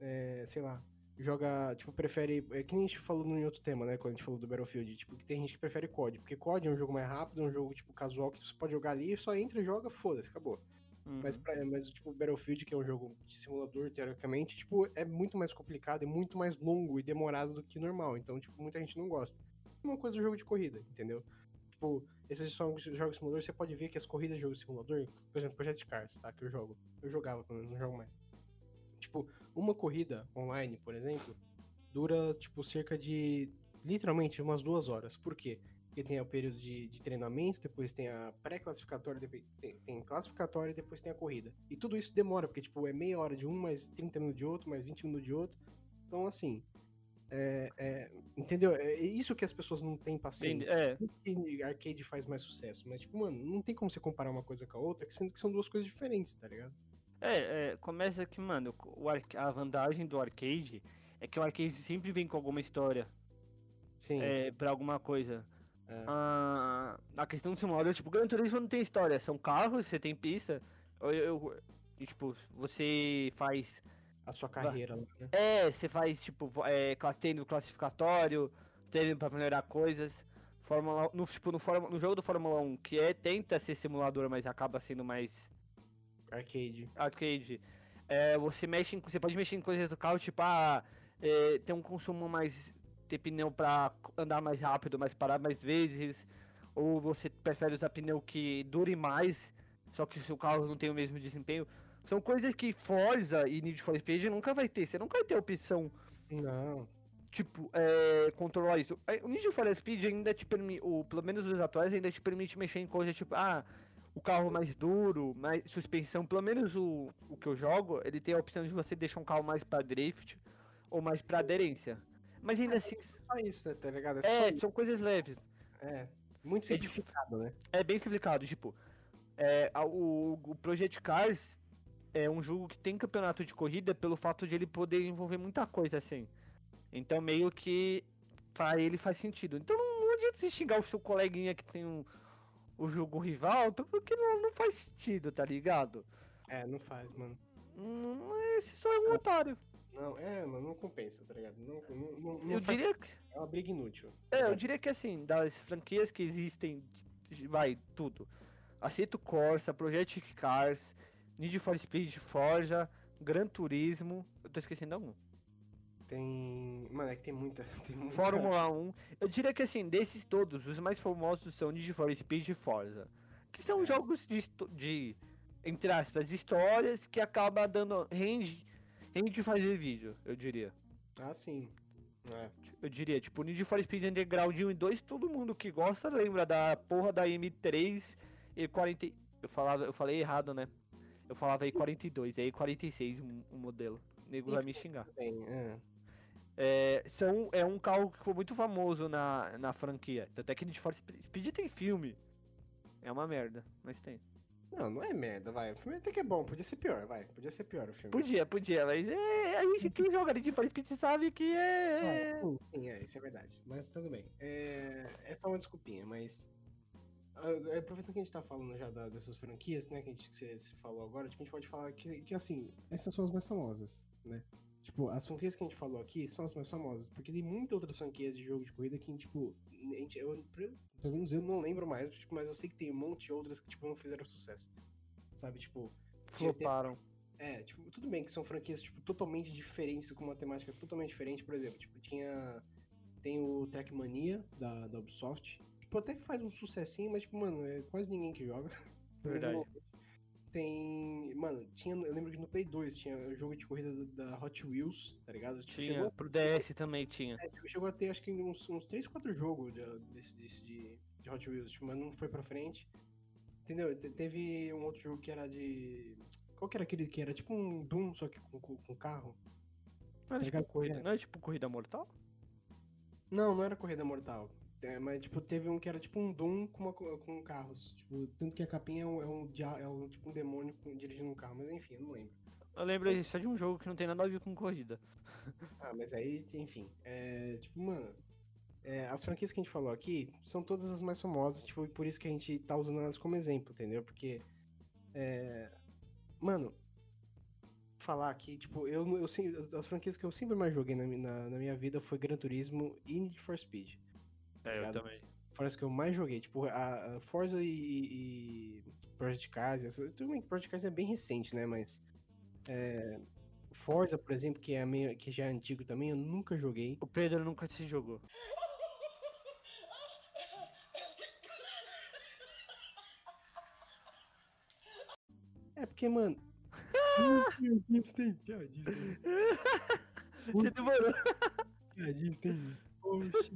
Speaker 2: é, sei lá, joga, tipo, prefere. É que nem a gente falou em outro tema, né? Quando a gente falou do Battlefield, tipo, que tem gente que prefere COD, porque COD é um jogo mais rápido, é um jogo, tipo, casual que você pode jogar ali, só entra, joga, foda-se, acabou. Uhum. Mas, pra, mas, tipo, Battlefield, que é um jogo de simulador, teoricamente, tipo, é muito mais complicado, é muito mais longo e demorado do que normal. Então, tipo, muita gente não gosta. Uma coisa do jogo de corrida, entendeu? Tipo, esses jogos, jogos simulador, você pode ver que as corridas de jogo de simulador, por exemplo, Project Cars, tá? Que eu jogo. Eu jogava, pelo menos, não jogo mais. Tipo, uma corrida online, por exemplo, dura, tipo, cerca de, literalmente, umas duas horas. Por quê? Porque tem o período de, de treinamento, depois tem a pré-classificatória, tem, tem classificatória e depois tem a corrida. E tudo isso demora, porque tipo, é meia hora de um, mais 30 minutos de outro, mais 20 minutos de outro. Então, assim. É, é, entendeu? É isso que as pessoas não têm paciência.
Speaker 1: É.
Speaker 2: Que arcade faz mais sucesso. Mas, tipo, mano, não tem como você comparar uma coisa com a outra, sendo que são duas coisas diferentes, tá ligado?
Speaker 1: É, é começa que, mano, o, a vantagem do arcade é que o arcade sempre vem com alguma história.
Speaker 2: Sim.
Speaker 1: É,
Speaker 2: sim.
Speaker 1: pra alguma coisa. É. Ah, a questão do simulador, tipo, Gran Turismo não tem história, são carros, você tem pista. Eu, eu tipo, você faz.
Speaker 2: A sua carreira, né?
Speaker 1: É, você faz, tipo, é, treino classificatório, treino pra melhorar coisas. Fórmula, no, tipo, no, no jogo do Fórmula 1, que é, tenta ser simulador, mas acaba sendo mais.
Speaker 2: Arcade.
Speaker 1: Arcade. É, você mexe em, você pode mexer em coisas do carro, tipo, ah, é, tem um consumo mais ter pneu para andar mais rápido, mas parar mais vezes, ou você prefere usar pneu que dure mais, só que o seu carro não tem o mesmo desempenho. São coisas que Forza e Need for Speed nunca vai ter. Você nunca vai ter opção.
Speaker 2: Não.
Speaker 1: Tipo, é, controlar isso. O Need for Speed ainda te permite, ou pelo menos os atuais, ainda te permite mexer em coisas tipo, ah, o carro mais duro, mais suspensão. Pelo menos o, o que eu jogo, ele tem a opção de você deixar um carro mais para drift ou mais para aderência. Mas ainda assim. É
Speaker 2: só isso, né, tá ligado?
Speaker 1: É, é são coisas leves.
Speaker 2: É. Muito é simplificado, é, né?
Speaker 1: É bem simplificado. Tipo, é, o, o Project Cars é um jogo que tem campeonato de corrida pelo fato de ele poder envolver muita coisa assim. Então, meio que pra ele faz sentido. Então, não, não adianta você xingar o seu coleguinha que tem um, o jogo rival, porque não, não faz sentido, tá ligado?
Speaker 2: É, não faz, mano.
Speaker 1: Não, esse só é um otário.
Speaker 2: Não, é, mano, não compensa, tá ligado? Não, não, não,
Speaker 1: eu diria que.
Speaker 2: É uma briga inútil.
Speaker 1: É, eu diria que assim, das franquias que existem, vai, tudo. Aceito Corsa, Project Cars, Need for Speed, Forza, Gran Turismo. Eu tô esquecendo algum.
Speaker 2: Tem. Mano, é que tem muita. Tem muita...
Speaker 1: Fórmula 1. Eu diria que assim, desses todos, os mais famosos são Need for Speed e Forza. Que são é. jogos de, de, entre aspas, histórias que acaba dando. range rende fazer vídeo, eu diria.
Speaker 2: Ah, sim. É.
Speaker 1: Eu diria, tipo, Need for Speed Underground 1 e 2, todo mundo que gosta lembra da porra da M3 e 40. Eu, falava, eu falei errado, né? Eu falava aí 42, aí 46 o um, modelo. O nego vai me xingar.
Speaker 2: Bem, é.
Speaker 1: É, são, é um carro que foi muito famoso na, na franquia. Até que Need for Speed tem filme. É uma merda, mas tem.
Speaker 2: Não, não é merda, vai. O filme até que é bom, podia ser pior, vai. Podia ser pior o filme.
Speaker 1: Podia, podia, mas é, a gente que joga For Speed sabe que é.
Speaker 2: é sim, sim, é, isso é verdade. Mas tudo bem. É, é só uma desculpinha, mas. Uh, aproveitando que a gente tá falando já da, dessas franquias, né, que a gente que você, você falou agora, tipo, a gente pode falar que, que, assim, essas são as mais famosas, né? Tipo, as franquias que a gente falou aqui são as mais famosas, porque tem muitas outras franquias de jogo de corrida que, tipo, a gente, eu, pelo menos eu não lembro mais, tipo, mas eu sei que tem um monte de outras que, tipo, não fizeram sucesso. Sabe, tipo...
Speaker 1: Floparam.
Speaker 2: É, tipo, tudo bem que são franquias, tipo, totalmente diferentes, com uma temática totalmente diferente, por exemplo, tipo, tinha... Tem o Trackmania, da, da Ubisoft, tipo, até que faz um sucessinho, mas, tipo, mano, é quase ninguém que joga.
Speaker 1: Verdade.
Speaker 2: Tem. Mano, tinha. Eu lembro que no Play 2 tinha o jogo de corrida da Hot Wheels, tá ligado?
Speaker 1: Tipo, tinha, chegou, pro DS também tinha.
Speaker 2: É, tipo, chegou a ter acho que uns, uns 3, 4 jogos de, desse, desse de, de Hot Wheels, tipo, mas não foi pra frente. Entendeu? Te, teve um outro jogo que era de. Qual que era aquele que era tipo um Doom, só que com, com, com carro?
Speaker 1: Não era, tá tipo corrida, não era tipo corrida mortal?
Speaker 2: Não, não era corrida mortal. É, mas, tipo, teve um que era tipo um Doom com, uma, com carros. Tipo, tanto que a capinha é um, é um, é um tipo um demônio dirigindo um carro, mas enfim, eu não lembro.
Speaker 1: Eu lembro só de um jogo que não tem nada a ver com corrida.
Speaker 2: ah, mas aí, enfim. É, tipo, mano. É, as franquias que a gente falou aqui são todas as mais famosas, tipo, por isso que a gente tá usando elas como exemplo, entendeu? Porque. É, mano, falar aqui, tipo, eu, eu, eu, as franquias que eu sempre mais joguei na, na, na minha vida foi Gran Turismo e Need for Speed.
Speaker 1: É, eu também.
Speaker 2: Foram as que eu mais joguei. Tipo, a, a Forza e, e Project Cars. Essa, tudo bem que Project Cars é bem recente, né? Mas. É, Forza, por exemplo, que, é meio, que já é antigo também, eu nunca joguei.
Speaker 1: O Pedro nunca se jogou.
Speaker 2: É porque, mano.
Speaker 1: Você demorou.
Speaker 2: Tem. Poxa.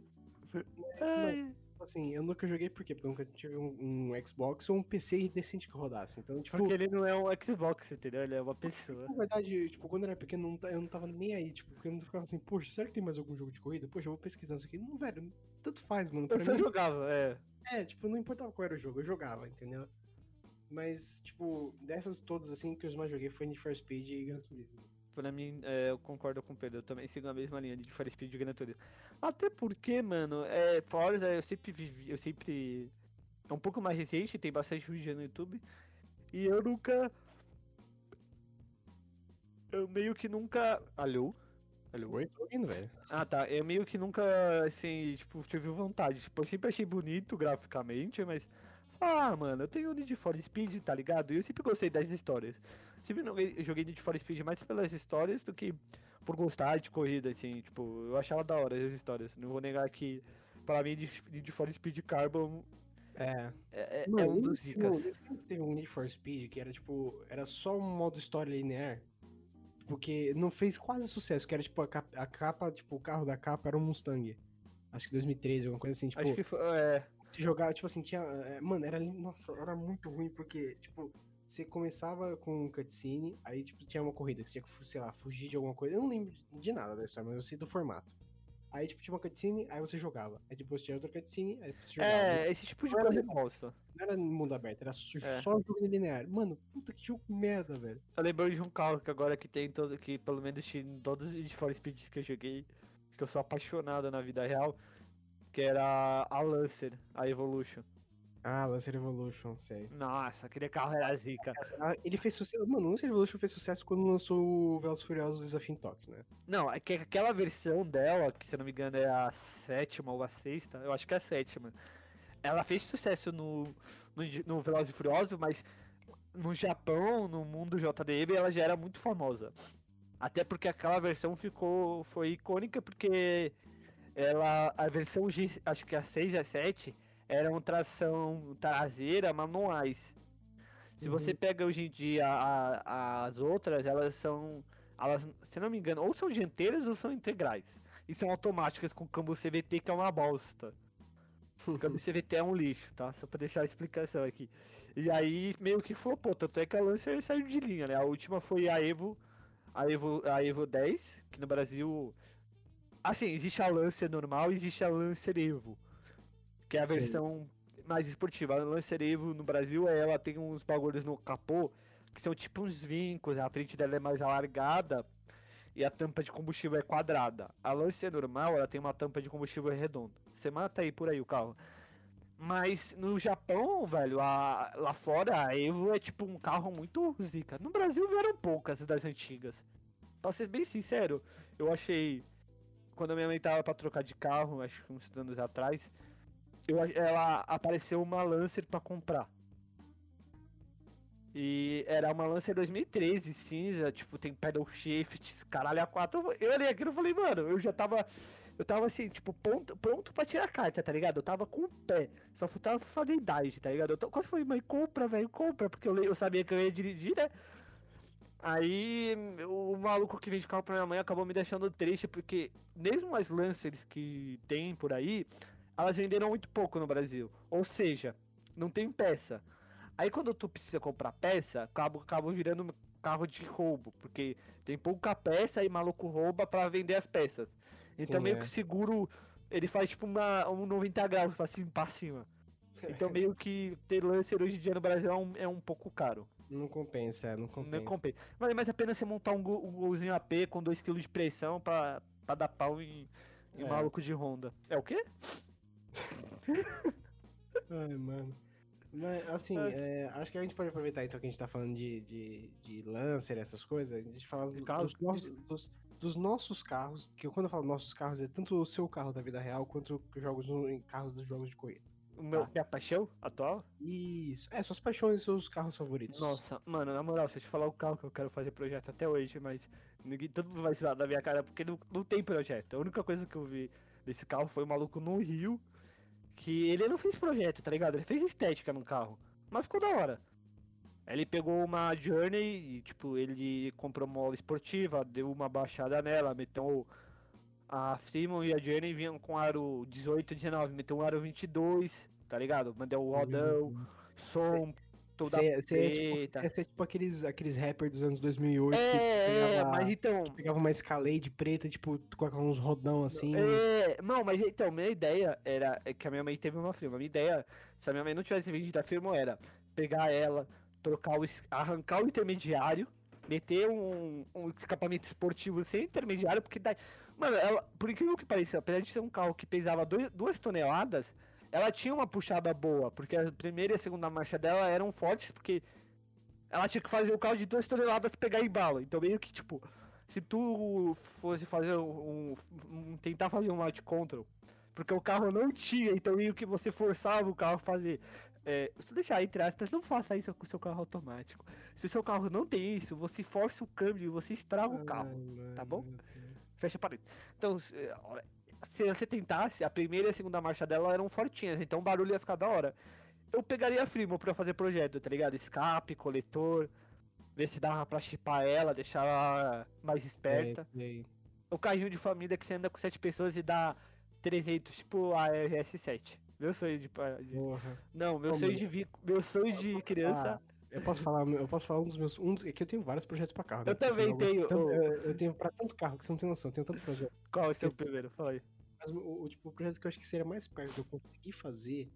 Speaker 2: Mas, tipo assim, eu nunca joguei por quê? Porque eu nunca tive um, um, Xbox ou um PC decente que rodasse. Então, tipo.
Speaker 1: Porque ele não é um Xbox, entendeu? Ele é uma pessoa.
Speaker 2: Na verdade, tipo, quando eu era pequeno, eu não tava nem aí, tipo, porque eu não ficava assim, poxa, será que tem mais algum jogo de corrida? Poxa, eu vou pesquisar isso aqui. Não, velho, tanto faz, mano.
Speaker 1: Pra eu só mim, jogava, é.
Speaker 2: É, tipo, não importava qual era o jogo, eu jogava, entendeu? Mas, tipo, dessas todas, assim, que eu mais joguei foi Need for Speed e Gran Turismo.
Speaker 1: Pra mim, é, eu concordo com o Pedro. Eu também sigo a mesma linha de For Speed de Gran Turismo. Até porque, mano, é, Forza eu sempre vivi, eu sempre. É um pouco mais recente, tem bastante vídeo no YouTube. E eu nunca. Eu meio que nunca. Alô?
Speaker 2: Alô? Oi, tô ouvindo, velho.
Speaker 1: Ah, tá. Eu meio que nunca, assim, tipo, tive vontade. Tipo, eu sempre achei bonito graficamente, mas. Ah, mano, eu tenho Need for Speed, tá ligado? E eu sempre gostei das histórias. Sempre joguei Need for Speed mais pelas histórias do que por gostar de corrida, assim. Tipo, eu achava da hora as histórias. Não vou negar que, pra mim, Need for Speed Carbon
Speaker 2: é.
Speaker 1: É, é, é um dos.
Speaker 2: Sempre teve um Need for Speed que era tipo. Era só um modo história linear. Porque não fez quase sucesso, que era tipo a capa, a capa, tipo, o carro da capa era um Mustang. Acho que 2013, alguma coisa assim, tipo.
Speaker 1: Acho que foi. É.
Speaker 2: Se jogava, tipo assim, tinha. É, mano, era. Nossa, era muito ruim, porque, tipo, você começava com um cutscene, aí tipo, tinha uma corrida, que você tinha que, sei lá, fugir de alguma coisa. Eu não lembro de nada da história, mas eu sei do formato. Aí, tipo, tinha uma cutscene, aí você jogava. Aí depois tinha outra cutscene, aí você jogava.
Speaker 1: É, esse tipo de não coisa gosto.
Speaker 2: Não era mundo aberto, era é. só jogo linear. Mano, puta que jogo merda, velho.
Speaker 1: Eu lembrei de um carro que agora que tem todo, que pelo menos em todos os For Speed que eu joguei, que eu sou apaixonado na vida real, que era a Lancer, a Evolution.
Speaker 2: Ah, Lancer Evolution, sei.
Speaker 1: Nossa, aquele carro era zica.
Speaker 2: Ah, ele fez sucesso. Mano, o Lancer Evolution fez sucesso quando lançou o Velozes Furiosos Desafio em Tóquio, né?
Speaker 1: Não, é que aquela versão dela, que se eu não me engano é a sétima ou a sexta, eu acho que é a sétima. Ela fez sucesso no, no, no Velozes e Furiosos, mas no Japão, no mundo JDM, ela já era muito famosa. Até porque aquela versão ficou. foi icônica porque ela. A versão G, acho que a 6 e a 7 eram tração traseira manuais. Se uhum. você pega hoje em dia a, a, as outras, elas são. Elas, se não me engano, ou são dianteiras ou são integrais. e são automáticas com câmbio CVT, que é uma bosta. O câmbio CVT é um lixo, tá? Só pra deixar a explicação aqui. E aí meio que flopou, tanto é que a Lancer saiu de linha, né? A última foi a Evo, a Evo, a Evo 10, que no Brasil. Assim, existe a Lancer normal e existe a Lancer Evo. Que é a
Speaker 2: Sim.
Speaker 1: versão mais esportiva. A Lancer Evo no Brasil, ela tem uns bagulhos no capô que são tipo uns vincos, a frente dela é mais alargada e a tampa de combustível é quadrada. A Lancer normal, ela tem uma tampa de combustível redonda. Você mata aí por aí o carro. Mas no Japão, velho, a- lá fora a Evo é tipo um carro muito zica. No Brasil vieram poucas das antigas. Pra ser bem sincero, eu achei. Quando a minha mãe tava pra trocar de carro, acho que uns anos atrás, eu, ela apareceu uma Lancer pra comprar. E era uma Lancer 2013, cinza, tipo, tem pedal shifts, caralho, a 4. Eu olhei aquilo e falei, mano, eu já tava. Eu tava assim, tipo, pronto, pronto pra tirar a carta, tá ligado? Eu tava com o pé. Só faltava fazer idade, tá ligado? Eu tô, quase falei, mãe, compra, velho, compra, porque eu, eu sabia que eu ia dirigir, né? Aí o maluco que vende carro pra minha mãe acabou me deixando triste, porque mesmo as Lancers que tem por aí, elas venderam muito pouco no Brasil. Ou seja, não tem peça. Aí quando tu precisa comprar peça, acaba, acaba virando um carro de roubo, porque tem pouca peça e maluco rouba pra vender as peças. Então
Speaker 2: Sim,
Speaker 1: meio
Speaker 2: é.
Speaker 1: que o seguro, ele faz tipo uma, um 90 graus pra cima, pra cima. Então meio que ter Lancer hoje em dia no Brasil é um, é um pouco caro.
Speaker 2: Não compensa, é, não compensa.
Speaker 1: Não compensa. Vale mais a pena você montar um, gol, um golzinho AP com 2kg de pressão pra, pra dar pau em, em
Speaker 2: É.
Speaker 1: maluco de Honda. É o quê?
Speaker 2: Ai, mano. Mas, assim,
Speaker 1: Ai.
Speaker 2: é, acho que a gente pode aproveitar então que a gente tá falando de, de, de Lancer, essas coisas, a gente fala do-
Speaker 1: carros.
Speaker 2: dos, nossos, dos, dos nossos carros, que quando eu falo nossos carros, é tanto o seu carro da vida real quanto jogos no, em carros dos jogos de corrida.
Speaker 1: O meu
Speaker 2: Tá.
Speaker 1: minha paixão atual?
Speaker 2: Isso. É, suas paixões e seus carros favoritos.
Speaker 1: Nossa, mano, na moral, se eu te falar o carro que eu quero fazer projeto até hoje, mas ninguém, todo mundo vai zoar da minha cara porque não, não tem projeto. A única coisa que eu vi desse carro foi um maluco no Rio que ele não fez projeto, tá ligado? Ele fez estética no carro, mas ficou da hora. Ele pegou uma Journey e, tipo, ele comprou uma mola esportiva, deu uma baixada nela, meteu a Freeman e a Journey vinham com aro 18, 19, meteu um aro 22, tá ligado? Mandei o rodão, som, toda
Speaker 2: Você é tipo, cê é tipo aqueles, aqueles rappers dos anos 2008 que
Speaker 1: É,
Speaker 2: pegava,
Speaker 1: mas então.
Speaker 2: pegava uma Escalade preta, tipo, colocava uns rodão assim.
Speaker 1: É, não, mas então, minha ideia era é que a minha mãe teve uma firma. Minha ideia, se a minha mãe não tivesse vendido a firma, era pegar ela, trocar o, arrancar o intermediário, meter um, um escapamento esportivo sem intermediário, porque daí. Mano, ela, por incrível que pareça, apesar de ser um carro que pesava dois, duas toneladas, ela tinha uma puxada boa, porque a primeira e a segunda marcha dela eram fortes, porque ela tinha que fazer o carro de duas toneladas pegar embalo. Então meio que, tipo, se tu fosse fazer um, um- tentar fazer um light control, porque o carro não tinha, então meio que você forçava o carro a fazer. É, se deixar entre aspas, não faça isso com o seu carro automático. Se o seu carro não tem isso, você força o câmbio e você estraga o carro. Tá bom? Fecha parênteses. Então, se você tentasse, a primeira e a segunda marcha dela eram fortinhas, então o barulho ia ficar da hora. Eu pegaria a Frimo pra fazer projeto, tá ligado? Escape, coletor, ver se dava pra chipar ela, deixar ela mais esperta.
Speaker 2: Sei.
Speaker 1: O carrinho de família que você anda com sete pessoas e dá 300, tipo a RS7. Meu sonho de. de-
Speaker 2: Porra.
Speaker 1: Não, meu
Speaker 2: Ô,
Speaker 1: sonho de vi- meu sonho de criança.
Speaker 2: Ah, eu posso falar, eu posso falar um dos meus. Um, é que eu tenho vários projetos pra carro. né?
Speaker 1: Eu
Speaker 2: Porque
Speaker 1: também
Speaker 2: eu-
Speaker 1: tenho,
Speaker 2: tanto- eu, eu tenho pra tanto carro que você não tem noção. Eu tenho tanto projeto.
Speaker 1: Qual é o seu primeiro? Fala aí.
Speaker 2: Mas o, o, tipo, o projeto que eu acho que seria mais perto de eu conseguir fazer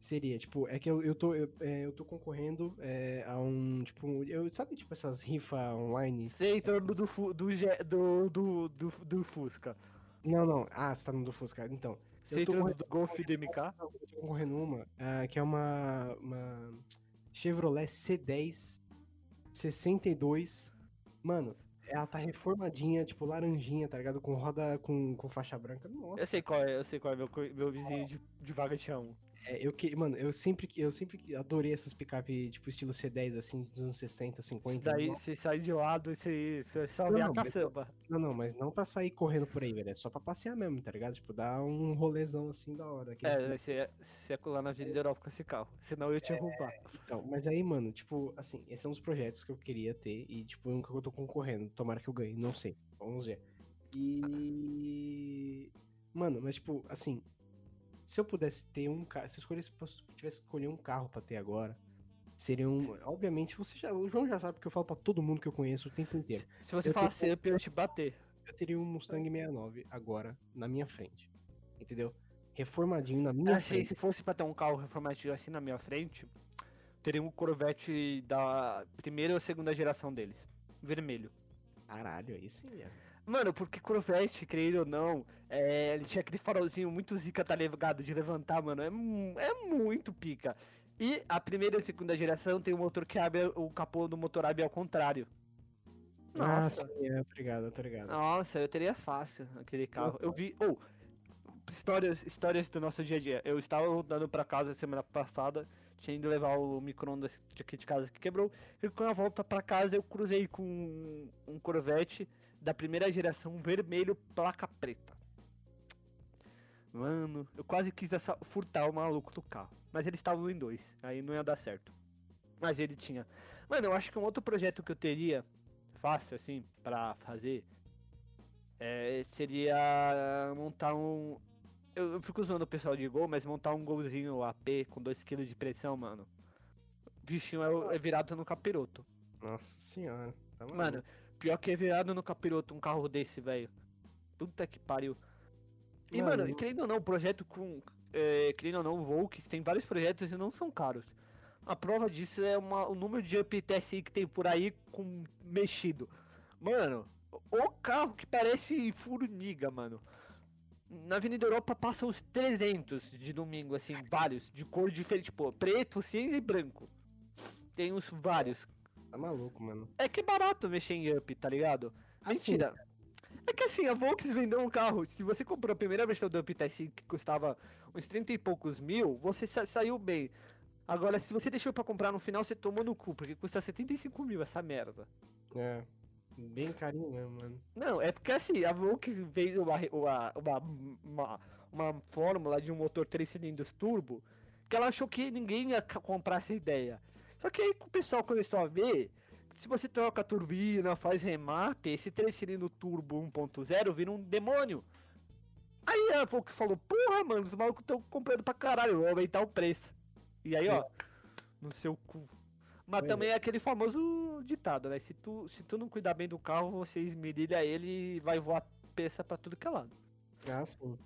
Speaker 2: seria, tipo, é que eu, eu, tô, eu, é, eu tô concorrendo é, a um, tipo, eu, sabe, tipo, essas rifas online?
Speaker 1: Você entrou no do, do, do, do, do, Fusca.
Speaker 2: Não, não, ah, você tá no do Fusca, então.
Speaker 1: Você
Speaker 2: tô
Speaker 1: entrou no
Speaker 2: correndo-
Speaker 1: do Golf DMK?
Speaker 2: Eu tô concorrendo uma, ah, que é uma, uma Chevrolet C10 62. Mano, ela tá reformadinha, tipo, laranjinha, tá ligado? Com roda com, com faixa branca. Nossa.
Speaker 1: Eu sei qual é, eu sei qual é, meu, meu vizinho de, de vaga te amo.
Speaker 2: É, eu que, mano, eu sempre, que- eu sempre adorei essas picape, tipo, estilo C10, assim, dos anos 60, 50.
Speaker 1: Isso daí você sai de lado e você, você
Speaker 2: Não,
Speaker 1: vê a
Speaker 2: não, mas-
Speaker 1: caçamba.
Speaker 2: Não, não, mas não pra sair correndo por aí, velho. É só pra passear mesmo, tá ligado? Tipo, dar um rolezão assim da hora. aqueles-
Speaker 1: É, você ia- você ia colar na Avenida Europa com esse carro. Senão eu ia te roubar.
Speaker 2: Então, mas aí, mano, tipo, assim, esse é um dos projetos que eu queria ter e, tipo, um que eu tô concorrendo. Tomara que eu ganhe, não sei. Vamos ver. E Mano, mas tipo, assim, se eu pudesse ter um carro, se eu escolhesse, tivesse que escolher um carro pra ter agora, seria um, obviamente, você já, o João já sabe que eu falo pra todo mundo que eu conheço o tempo inteiro.
Speaker 1: Se você
Speaker 2: Eu
Speaker 1: falasse up, eu ia te bater.
Speaker 2: Eu teria um Mustang 69 agora na minha frente. Entendeu? Reformadinho na minha
Speaker 1: Assim,
Speaker 2: frente.
Speaker 1: se fosse pra ter um carro reformativo assim na minha frente, teria um Corvette da primeira ou segunda geração deles. Vermelho.
Speaker 2: Caralho, aí sim, é.
Speaker 1: Mano, porque Corvette, creio ou não, é, ele tinha aquele farolzinho muito zica, tá ligado? De levantar, mano. É, é muito pica. E a primeira e a segunda geração tem um motor que abre o capô do motor abre ao contrário. Nossa.
Speaker 2: Ah, sim, é, obrigado, tô ligado.
Speaker 1: Nossa, eu teria fácil aquele carro. Eu vi. Oh, histórias, histórias do nosso dia a dia. Eu estava voltando pra casa semana passada, tinha ido levar o micro-ondas aqui de casa que quebrou. E quando eu volta pra casa, eu cruzei com um, um Corvette da primeira geração, vermelho, placa preta. Mano, eu quase quis furtar o maluco do carro. Mas eles estavam em dois, aí não ia dar certo. Mas ele tinha. Mano, eu acho que um outro projeto que eu teria, fácil assim, pra fazer, é, seria montar um. Eu, eu fico zoando o pessoal de gol, mas montar um golzinho AP com 2kg de pressão, mano. O bichinho é, é virado no capiroto.
Speaker 2: Nossa senhora. Tá.
Speaker 1: Mano, pior que é virado no capiroto um carro desse, velho. Puta que pariu. E, mano,
Speaker 2: Mano,
Speaker 1: querendo ou não, o projeto com. É, querendo ou não, o Volks tem vários projetos e não são caros. A prova disso é uma, o número de Up TSI que tem por aí com mexido. Mano, o carro que parece formiga, mano. Na Avenida Europa passa uns 300 de domingo, assim, vários, de cor diferente, tipo, preto, cinza e branco. Tem uns vários.
Speaker 2: Tá maluco, mano.
Speaker 1: É que é barato mexer em Up, tá ligado?
Speaker 2: Assim,
Speaker 1: Mentira. É que assim, a Volks vendeu um carro. Se você comprou a primeira versão do Up TSI que custava uns 30 e poucos mil, você sa- saiu bem. Agora, se você deixou pra comprar no final, você tomou no cu, porque custa 75 mil essa merda.
Speaker 2: É. Bem carinho mesmo, mano.
Speaker 1: Não, é porque assim, a Volks fez uma, uma, uma, uma, uma fórmula de um motor 3 cilindros turbo que ela achou que ninguém ia comprar essa ideia. Só que aí o pessoal começou a ver, se você troca a turbina, faz remap, esse 3 cilindro turbo 1.0 vira um demônio. Aí a Volks falou, porra, mano, os malucos estão comprando pra caralho, vou aumentar o preço. E aí, ó, no seu cu. Mas
Speaker 2: Pois
Speaker 1: também é aquele famoso ditado, né? Se tu, se tu não cuidar bem do carro, você esmerilha ele e vai voar peça pra tudo que é lado.
Speaker 2: Ah, sim.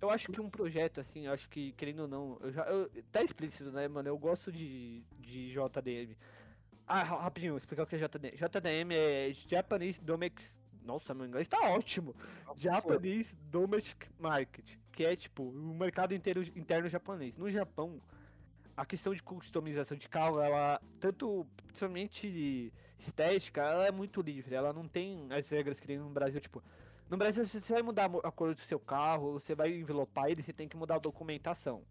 Speaker 1: Eu acho que um projeto, assim, eu acho que, querendo ou não, eu já. Eu, tá explícito, né, mano? Eu gosto de, de JDM. Ah, ra- rapidinho, explicar o que é JDM. JDM é Japanese Domestic. Nossa, meu inglês tá ótimo. Japanese Domestic Market, que é tipo o mercado inteiro, interno japonês. No Japão, a questão de customização de carro, ela, tanto principalmente estética, ela é muito livre. Ela não tem as regras que tem no Brasil, tipo. No Brasil, se você vai mudar a cor do seu carro, você vai envelopar ele, você tem que mudar a documentação.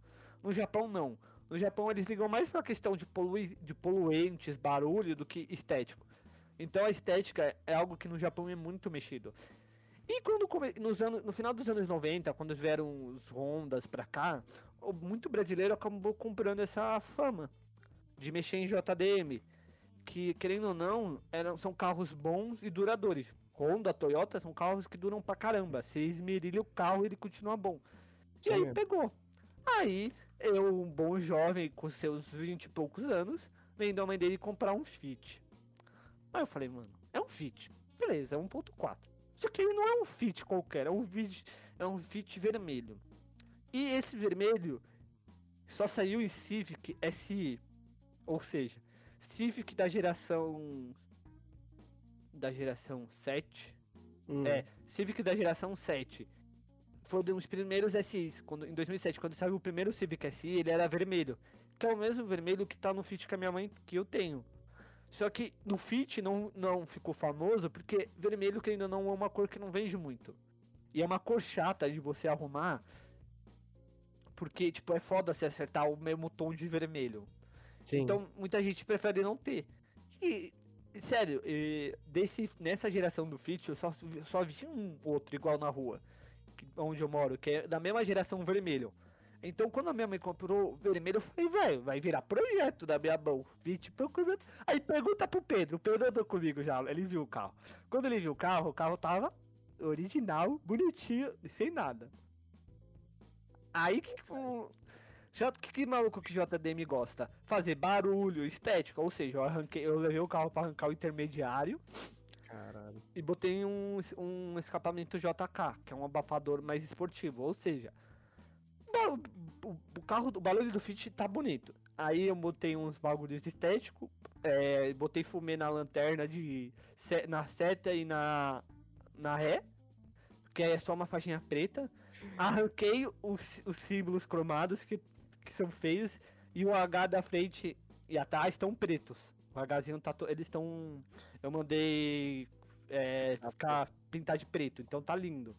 Speaker 1: No Japão, não. No Japão, eles ligam mais pra questão de, polui de poluentes, barulho, do que estético. Então, a estética é algo que no Japão é muito mexido. E quando nos anos, no final dos anos 90, quando vieram os Hondas pra cá, muito brasileiro acabou comprando essa fama de mexer em JDM. Que, querendo ou não, eram, são carros bons e duradouros. Honda, Toyota são carros que duram pra caramba. Você esmerilha o carro ele continua bom. E aí pegou. Aí, eu, um bom jovem com seus 20 e poucos anos, vendo a mãe dele comprar um Fit. Aí eu falei, mano, é um Fit. Beleza, é 1.4. Só que ele não é um Fit qualquer, é um Fit, é um Fit vermelho. E esse vermelho só saiu em Civic SI. Ou seja, Civic da geração da geração 7
Speaker 2: Hum.
Speaker 1: é, Civic da geração 7. Foi um dos primeiros SIs. Quando, em 2007, quando saiu o primeiro Civic SI, ele era vermelho. Que é o mesmo vermelho que tá no Fit que a minha mãe que eu tenho. Só que no Fit não, não ficou famoso porque vermelho, que ainda não é uma cor que não vende muito. E é uma cor chata de você arrumar. Porque, tipo, é foda se acertar o mesmo tom de vermelho.
Speaker 2: Sim.
Speaker 1: Então muita gente prefere não ter. E, sério, desse, nessa geração do Fit, eu só, vi- só vi um outro igual na rua, que- onde eu moro, que é da mesma geração vermelho. Então quando a minha mãe comprou o vermelho, eu falei, velho, vai virar projeto da minha mão. 20 e poucos anos. Aí pergunta pro Pedro, o Pedro andou comigo já, ele viu o carro. Quando ele viu o carro, o carro tava original, bonitinho, sem nada. Aí que, que, J- que, que maluco que JDM gosta? Fazer barulho, estética, ou seja, eu arranquei, eu levei o carro pra arrancar o intermediário
Speaker 2: Caralho.
Speaker 1: e botei um, um escapamento JK, que é um abafador mais esportivo, ou seja, ba- o, o carro, o barulho do Fit tá bonito. Aí eu botei uns bagulhos estéticos, é, botei fumê na lanterna de na seta e na na ré, que é só uma faixinha preta. Arranquei os, os símbolos cromados que, que são feios e o H da frente e atrás estão pretos. O Hzinho tá to- eles estão eu mandei é, ficar pintar de preto, então tá lindo.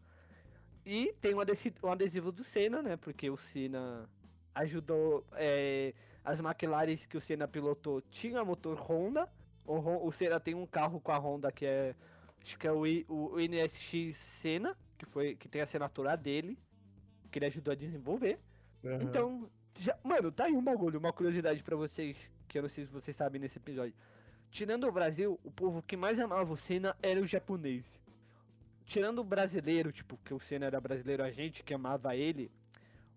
Speaker 1: E tem um adesivo, um adesivo do Senna, né? Porque o Senna ajudou. é, as McLaren que o Senna pilotou tinha motor Honda. O, o Senna tem um carro com a Honda que é. Acho que é o, I- o NSX Senna, que, foi, que tem a assinatura dele, que ele ajudou a desenvolver.
Speaker 2: Aham.
Speaker 1: Então, já, mano, tá aí um bagulho, uma curiosidade pra vocês, que eu não sei se vocês sabem nesse episódio. Tirando o Brasil, o povo que mais amava o Senna era o japonês. Tirando o brasileiro, tipo, que o Senna era brasileiro, a gente que amava ele,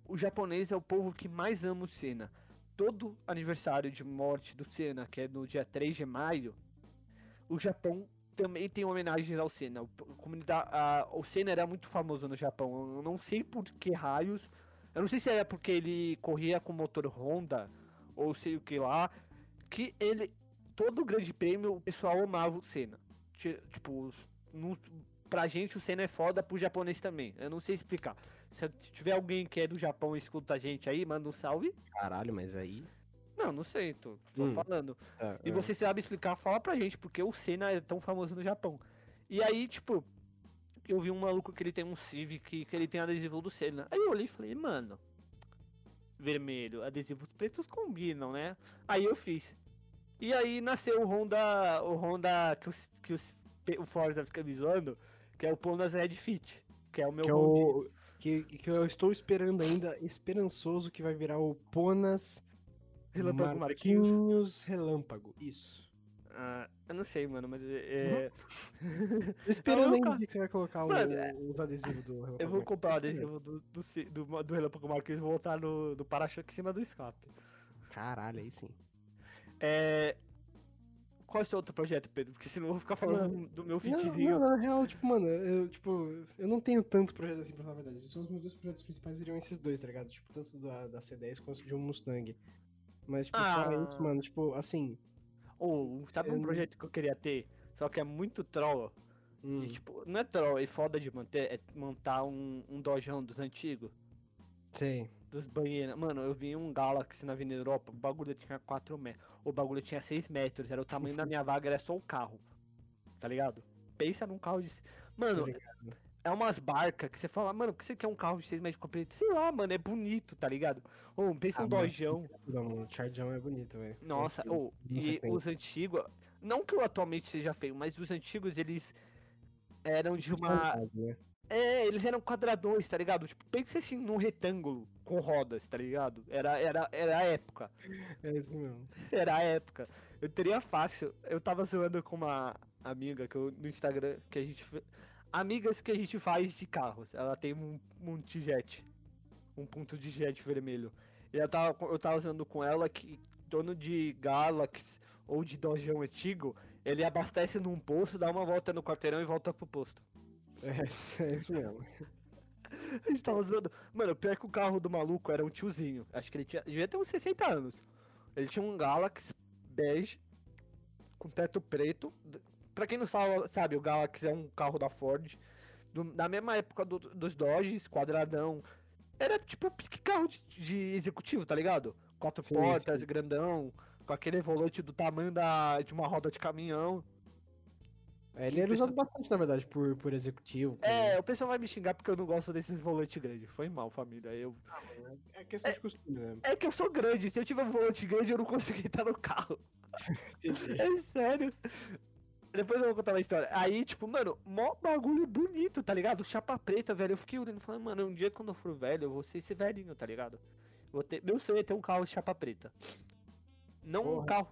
Speaker 1: o japonês é o povo que mais ama o Senna. Todo aniversário de morte do Senna, que é no dia 3 de maio, o Japão também tem homenagens ao Senna. O, comunidade, a- o Senna era muito famoso no Japão. Eu não sei por que raios. Eu não sei se era porque ele corria com motor Honda ou sei o que lá. Que ele. Todo grande prêmio o pessoal amava o Senna. Ti- Tipo, não- pra gente o Senna é foda, pro japonês também. Eu não sei explicar. Se tiver alguém que é do Japão e escuta a gente aí, manda um salve.
Speaker 2: Caralho, mas aí.
Speaker 1: Não, não sei, tô, tô
Speaker 2: Hum.
Speaker 1: falando.
Speaker 2: Tá,
Speaker 1: E
Speaker 2: é.
Speaker 1: você sabe explicar, fala pra gente, porque o Senna é tão famoso no Japão. E aí, tipo, eu vi um maluco que ele tem um Civic, que ele tem adesivo do Senna. Aí eu olhei e falei, mano, vermelho, adesivos pretos combinam, né? Aí eu fiz. E aí nasceu o Honda, o Honda que, os, que os, o Forza fica me zoando, que é o Pondas Red Fit, que é o meu
Speaker 2: Que, é o, que, que eu estou esperando ainda, esperançoso que vai virar o Ponas
Speaker 1: Relâmpago Marquinhos.
Speaker 2: Marquinhos Relâmpago. Isso.
Speaker 1: Ah, eu não sei, mano, mas é...
Speaker 2: Tô esperando ainda que você vai colocar o-
Speaker 1: Mano, é-
Speaker 2: os adesivos do Relâmpago
Speaker 1: Eu vou comprar o adesivo do, do, do, do Relâmpago Marquinhos e vou botar no, no para-choque em cima do escape.
Speaker 2: Caralho, aí sim.
Speaker 1: É... Qual é o seu outro projeto, Pedro? Porque senão eu vou ficar falando do meu fitzinho.
Speaker 2: Não, na real, tipo, mano, eu, tipo, eu não tenho tanto projeto assim, pra falar a verdade. Os meus dois projetos principais seriam esses dois, tá ligado? Tipo, tanto da, da C10 quanto de um Mustang. Mas, tipo, fora
Speaker 1: Ah.
Speaker 2: isso, mano, tipo, assim.
Speaker 1: Ou, sabe um projeto que eu queria ter? Só que é muito troll.
Speaker 2: hum,
Speaker 1: E, tipo, não é troll, é foda de manter, é montar um, um dojão dos antigos.
Speaker 2: sei.
Speaker 1: Dos banheiros. Mano, eu vi um Galaxy na Avenida Europa, o bagulho tinha 4 metros. O bagulho tinha 6 metros, era o tamanho da minha vaga, era só o carro. Tá ligado? Pensa num carro de. Mano,
Speaker 2: Tô
Speaker 1: é umas barcas que você fala, mano, por que você quer um carro de 6 metros de comprimento? Sei lá, mano, é bonito, tá ligado? Ou pensa
Speaker 2: Ah,
Speaker 1: um
Speaker 2: mano,
Speaker 1: dojão.
Speaker 2: Não, o Chargeão é bonito, velho.
Speaker 1: Nossa,
Speaker 2: É
Speaker 1: ou
Speaker 2: bem
Speaker 1: e
Speaker 2: sequente.
Speaker 1: os antigos. Não que o atualmente seja feio, mas os antigos eles eram de uma.
Speaker 2: Né?
Speaker 1: É, eles eram quadradões, tá ligado? Tipo, pensa assim num retângulo com rodas, tá ligado? Era, era, era a época.
Speaker 2: É isso mesmo.
Speaker 1: Era a época. Eu teria fácil. Eu tava zoando com uma amiga que eu, no Instagram que a gente. Amigas que a gente faz de carros. Ela tem um, um T-Jet. Um ponto de jet vermelho. E eu tava, eu tava usando com ela que dono de Galaxy ou de Dojão antigo, ele abastece num posto, dá uma volta no quarteirão e volta pro posto.
Speaker 2: É, é isso mesmo.
Speaker 1: A gente tava zoando. Mano, pior que o carro do maluco era um tiozinho. Acho que ele tinha. Devia ter uns 60 anos. Ele tinha um Galaxy bege com teto preto. Pra quem não sabe, sabe, o Galaxy é um carro da Ford. do- da mesma época do- dos Dodges, quadradão. Era tipo que carro de, de executivo, tá ligado? Quatro
Speaker 2: Sim,
Speaker 1: portas,
Speaker 2: sim.
Speaker 1: grandão, com aquele volante do tamanho da, de uma roda de caminhão.
Speaker 2: É, ele era
Speaker 1: pessoa-
Speaker 2: usado bastante, na verdade, por, por executivo. por-
Speaker 1: É, o pessoal vai me xingar porque eu não gosto desses volantes grandes. Foi mal, família. Eu,
Speaker 2: É questão de costume, né?
Speaker 1: É que eu sou grande, se eu tiver um volante grande eu não consigo entrar no carro. É sério. Depois eu vou contar uma história. Aí, tipo, mano, mó bagulho bonito, tá ligado? Chapa preta, velho. Eu fiquei olhando e falando, mano, um dia quando eu for velho, eu vou ser esse velhinho, tá ligado? Vou ter... Meu sonho é ter um carro de chapa preta. Não um
Speaker 2: Porra.
Speaker 1: carro.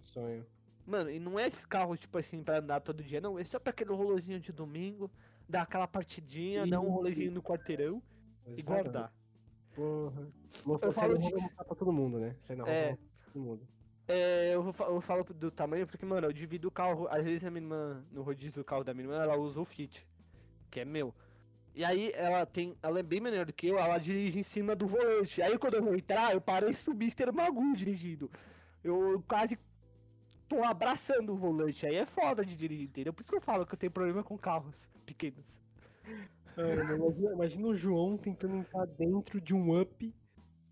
Speaker 2: Sonho.
Speaker 1: Mano, e não é esse carro, tipo assim, pra andar todo dia, não. É só pra aquele rolozinho de domingo, dar aquela partidinha, dar um rolezinho no quarteirão e
Speaker 2: Exatamente.
Speaker 1: guardar.
Speaker 2: Porra. Mostrar
Speaker 1: Eu falo de-
Speaker 2: pra todo mundo, né? Sair na rua
Speaker 1: É.
Speaker 2: pra todo mundo.
Speaker 1: É, eu, eu falo do tamanho porque, mano, eu divido o carro. Às vezes a minha irmã, no rodízio do carro da minha irmã, ela usa o Fit, que é meu. E aí ela tem. Ela é bem melhor do que eu, ela dirige em cima do volante. Aí quando eu vou entrar, eu pareço o Mr. Magoo dirigindo. Eu quase tô abraçando o volante. Aí é foda de dirigir, entendeu? Por isso que eu falo que eu tenho problema com carros pequenos.
Speaker 2: Mano, imagina, imagina o João tentando entrar dentro de um up,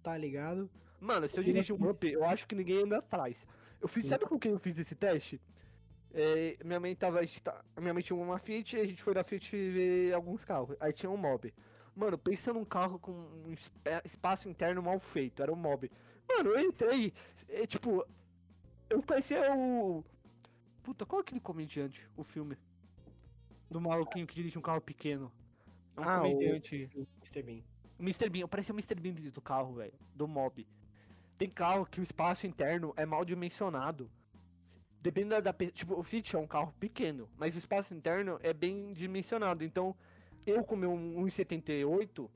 Speaker 2: tá ligado?
Speaker 1: Mano, se eu dirigir um up, eu acho que ninguém anda atrás. Eu fiz, sabe com quem eu fiz esse teste? É, minha mãe tava. tá- Minha mãe tinha uma Fiat e a gente foi na Fiat ver alguns carros. Aí tinha um mob. Mano, pensa num carro com um espa- espaço interno mal feito, era um mob. Mano, eu entrei. é, tipo, eu parecia o. Puta, qual é aquele comediante? O filme? Do maluquinho que dirige um carro pequeno. É um
Speaker 2: Ah, o-
Speaker 1: comediante.
Speaker 2: Mr. Bean.
Speaker 1: O Mr. Bean, eu parecia o Mr. Bean do carro, velho. Do mob. Tem carro que o espaço interno é mal dimensionado. Dependendo da, Tipo, o Fit é um carro pequeno, mas o espaço interno é bem dimensionado. Então, eu com meu 1,78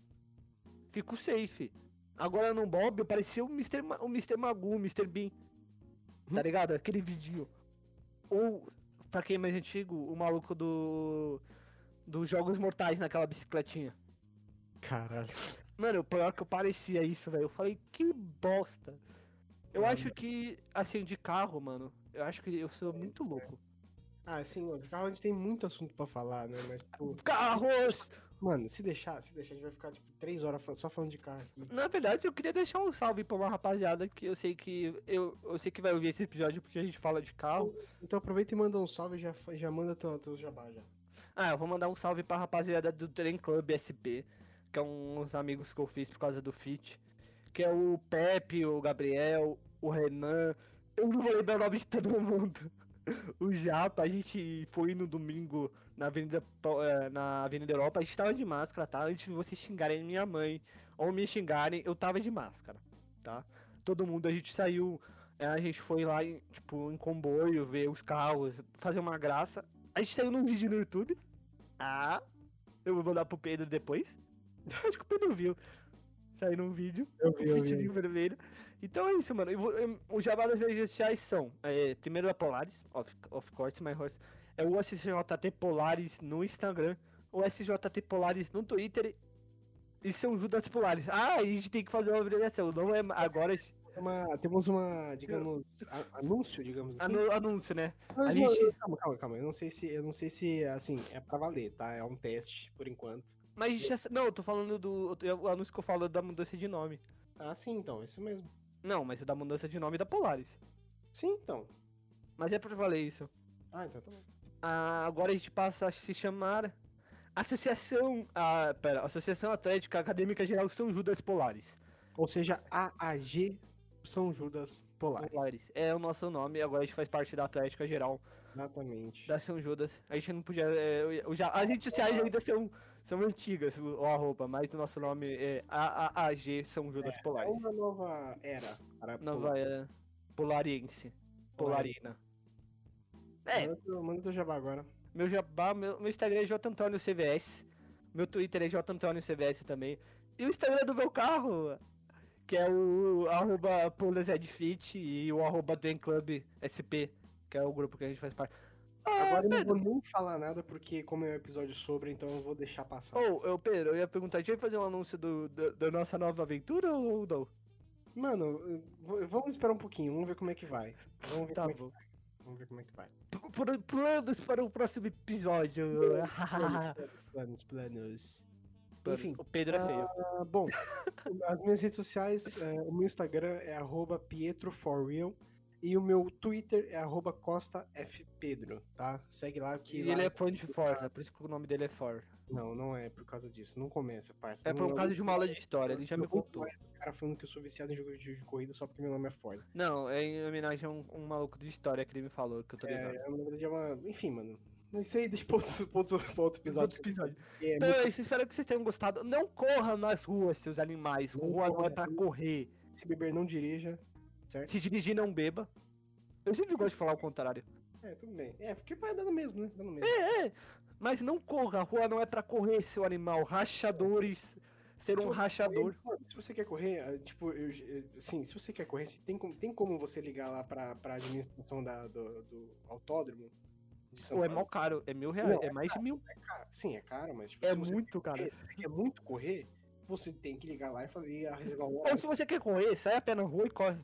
Speaker 1: fico safe. Agora no Bob eu parecia o Mr. Ma- o Mr. Magoo, o Mr. Bean. Tá ligado? Aquele vidinho. Ou, pra quem é mais antigo, o maluco do. Dos Jogos Mortais naquela bicicletinha.
Speaker 2: Caralho.
Speaker 1: Mano, o pior que eu parecia isso, velho. Eu falei, que bosta. Eu
Speaker 2: Caramba.
Speaker 1: acho que, assim, de carro, mano, eu acho que eu sou muito louco.
Speaker 2: Ah, sim, de carro a gente tem muito assunto pra falar, né? Mas, tipo,
Speaker 1: Carros!
Speaker 2: mano, se deixar, se deixar, a gente vai ficar, tipo, três horas só falando de carro aqui.
Speaker 1: Na verdade, eu queria deixar um salve pra uma rapaziada que eu sei que. Eu, eu sei que vai ouvir esse episódio porque a gente fala de carro.
Speaker 2: Então aproveita e manda um salve e já, já manda teu, teu jabá já.
Speaker 1: Ah, eu vou mandar um salve pra rapaziada do Trem Club SP, que é uns amigos que eu fiz por causa do Fit. Que é o Pepe, o Gabriel, o Renan. Eu não vou lembrar o nome de todo mundo. O Japa, a gente foi no domingo na Avenida, eh, na Avenida Europa, a gente tava de máscara, tá? Antes de vocês xingarem minha mãe ou me xingarem, eu tava de máscara, tá? Todo mundo, a gente saiu, eh, a gente foi lá, em, tipo, em comboio, ver os carros, fazer uma graça. A gente saiu num vídeo no YouTube. Ah, eu vou mandar pro Pedro depois. Acho que o Pedro viu. Saiu num vídeo,
Speaker 2: Eu
Speaker 1: o fitzinho vermelho. Então é isso, mano. Eu vou- eu- Os jabá das redes sociais são: é, primeiro a Polaris, of, of course, my horse. É o SJT Polaris no Instagram, o SJT Polaris no Twitter e São Judas Polaris. Ah, a gente tem que fazer uma abreviação. Não é agora
Speaker 2: Uma, temos uma, digamos, a- anúncio, digamos assim.
Speaker 1: anu- anúncio, né? Gente-
Speaker 2: Calma, calma, calma. Eu não sei se, eu não sei se, assim, é pra valer, tá? É um teste, por enquanto.
Speaker 1: Mas já. Não, eu tô falando do. O anúncio que eu falo da mudança de nome.
Speaker 2: Ah, sim, então, isso mesmo.
Speaker 1: Não, mas o da mudança de nome é da Polaris.
Speaker 2: Sim, então.
Speaker 1: Mas é pra valer isso.
Speaker 2: Ah, então tá bom.
Speaker 1: Ah, agora a gente passa a se chamar Associação. Ah, pera, Associação Atlética Acadêmica Geral São Judas Polares.
Speaker 2: Ou seja, AAG São Judas Polares.
Speaker 1: Polares. É o nosso nome, agora a gente faz parte da Atlética Geral
Speaker 2: Exatamente.
Speaker 1: da São Judas. A gente não podia. é, eu- eu já, as redes sociais ainda são, são antigas, o arroba, mas o nosso nome é AAG São Judas
Speaker 2: É
Speaker 1: Polares.
Speaker 2: uma nova era para
Speaker 1: Nova é, Polariense. Polarina. É,
Speaker 2: Manda teu- jabá agora.
Speaker 1: Meu jabá, meu, meu Instagram é J Antônio CVS. Meu Twitter é J Antônio CVS também. E o Instagram do meu carro, que é o arroba PolasEdFit e o arroba Club SP, que é o grupo que a gente faz parte. Ah,
Speaker 2: Agora eu não vou nem falar nada, porque como é um episódio sobre, então eu vou deixar passar.
Speaker 1: Ô, eu, Pedro, eu ia perguntar, a gente vai fazer um anúncio do, do- da nossa nova aventura ou não?
Speaker 2: Mano, vamos esperar um pouquinho, vamos ver como é que vai. Vamos ver
Speaker 1: Tá
Speaker 2: como é que
Speaker 1: bom.
Speaker 2: vai. Vamos ver como é que vai.
Speaker 1: P- Planos para o próximo episódio.
Speaker 2: Planos, planos.
Speaker 1: Mano,
Speaker 2: Enfim.
Speaker 1: o Pedro é feio.
Speaker 2: Ah, bom, as minhas redes sociais, é, o meu Instagram é arroba pietroforreal e o meu Twitter é arroba costafpedro, tá? Segue lá que
Speaker 1: E
Speaker 2: lá...
Speaker 1: ele é fã de Forza, por isso que o nome dele é For.
Speaker 2: Não, não é por causa disso, não começa, parça.
Speaker 1: É
Speaker 2: Não-
Speaker 1: por causa de uma aula de história, ele já me
Speaker 2: eu vou
Speaker 1: contou.
Speaker 2: cara falando que eu sou viciado em jogo de, corrida só porque meu nome é Ford.
Speaker 1: Não, é em homenagem a um, um maluco de história que ele me falou, que eu tô ligado.
Speaker 2: É, na verdade é uma... Enfim, mano. Isso aí deixa pra outro, pra outro, pra outro episódio.
Speaker 1: Episódio.
Speaker 2: é
Speaker 1: Então
Speaker 2: muito-
Speaker 1: é isso, espero que vocês tenham gostado. Não corram nas ruas, seus animais.
Speaker 2: Não
Speaker 1: Rua não é
Speaker 2: corra
Speaker 1: pra correr.
Speaker 2: Se beber, não dirija, certo?
Speaker 1: Se dirigir, não beba. Eu sempre gosto de falar o contrário.
Speaker 2: É, tudo bem. É, porque vai dando mesmo, né? Dando mesmo.
Speaker 1: É, é. Mas não corra, a rua não é pra correr, seu animal. Rachadores, ser
Speaker 2: Se
Speaker 1: um rachador.
Speaker 2: correr, Se você quer correr, ah, tipo, eu, assim, se você quer correr, se tem, como, tem como você ligar lá pra, pra administração da, do, do autódromo
Speaker 1: Pô, é mó caro, é mil reais,
Speaker 2: Não,
Speaker 1: é mais de mil.
Speaker 2: É caro. Sim, é caro, mas tipo,
Speaker 1: É muito caro.
Speaker 2: você quer muito correr, você tem que ligar lá e fazer a reservar
Speaker 1: Ou se você quer correr, sai a pé na rua e corre.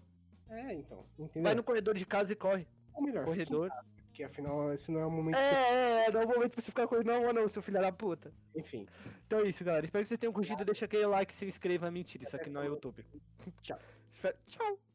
Speaker 2: É, então. Entendeu?
Speaker 1: Vai no corredor de casa e corre.
Speaker 2: Ou melhor,
Speaker 1: corredor.
Speaker 2: casa, porque afinal esse não é o momento que você...
Speaker 1: É, é, não é o momento pra você ficar correndo, não, não, seu filho da puta.
Speaker 2: Enfim,
Speaker 1: Então é isso, galera. Espero que vocês tenham curtido. Deixa aquele like, se inscreva. Mentira, isso aqui não é YouTube.
Speaker 2: tchau.
Speaker 1: Tchau.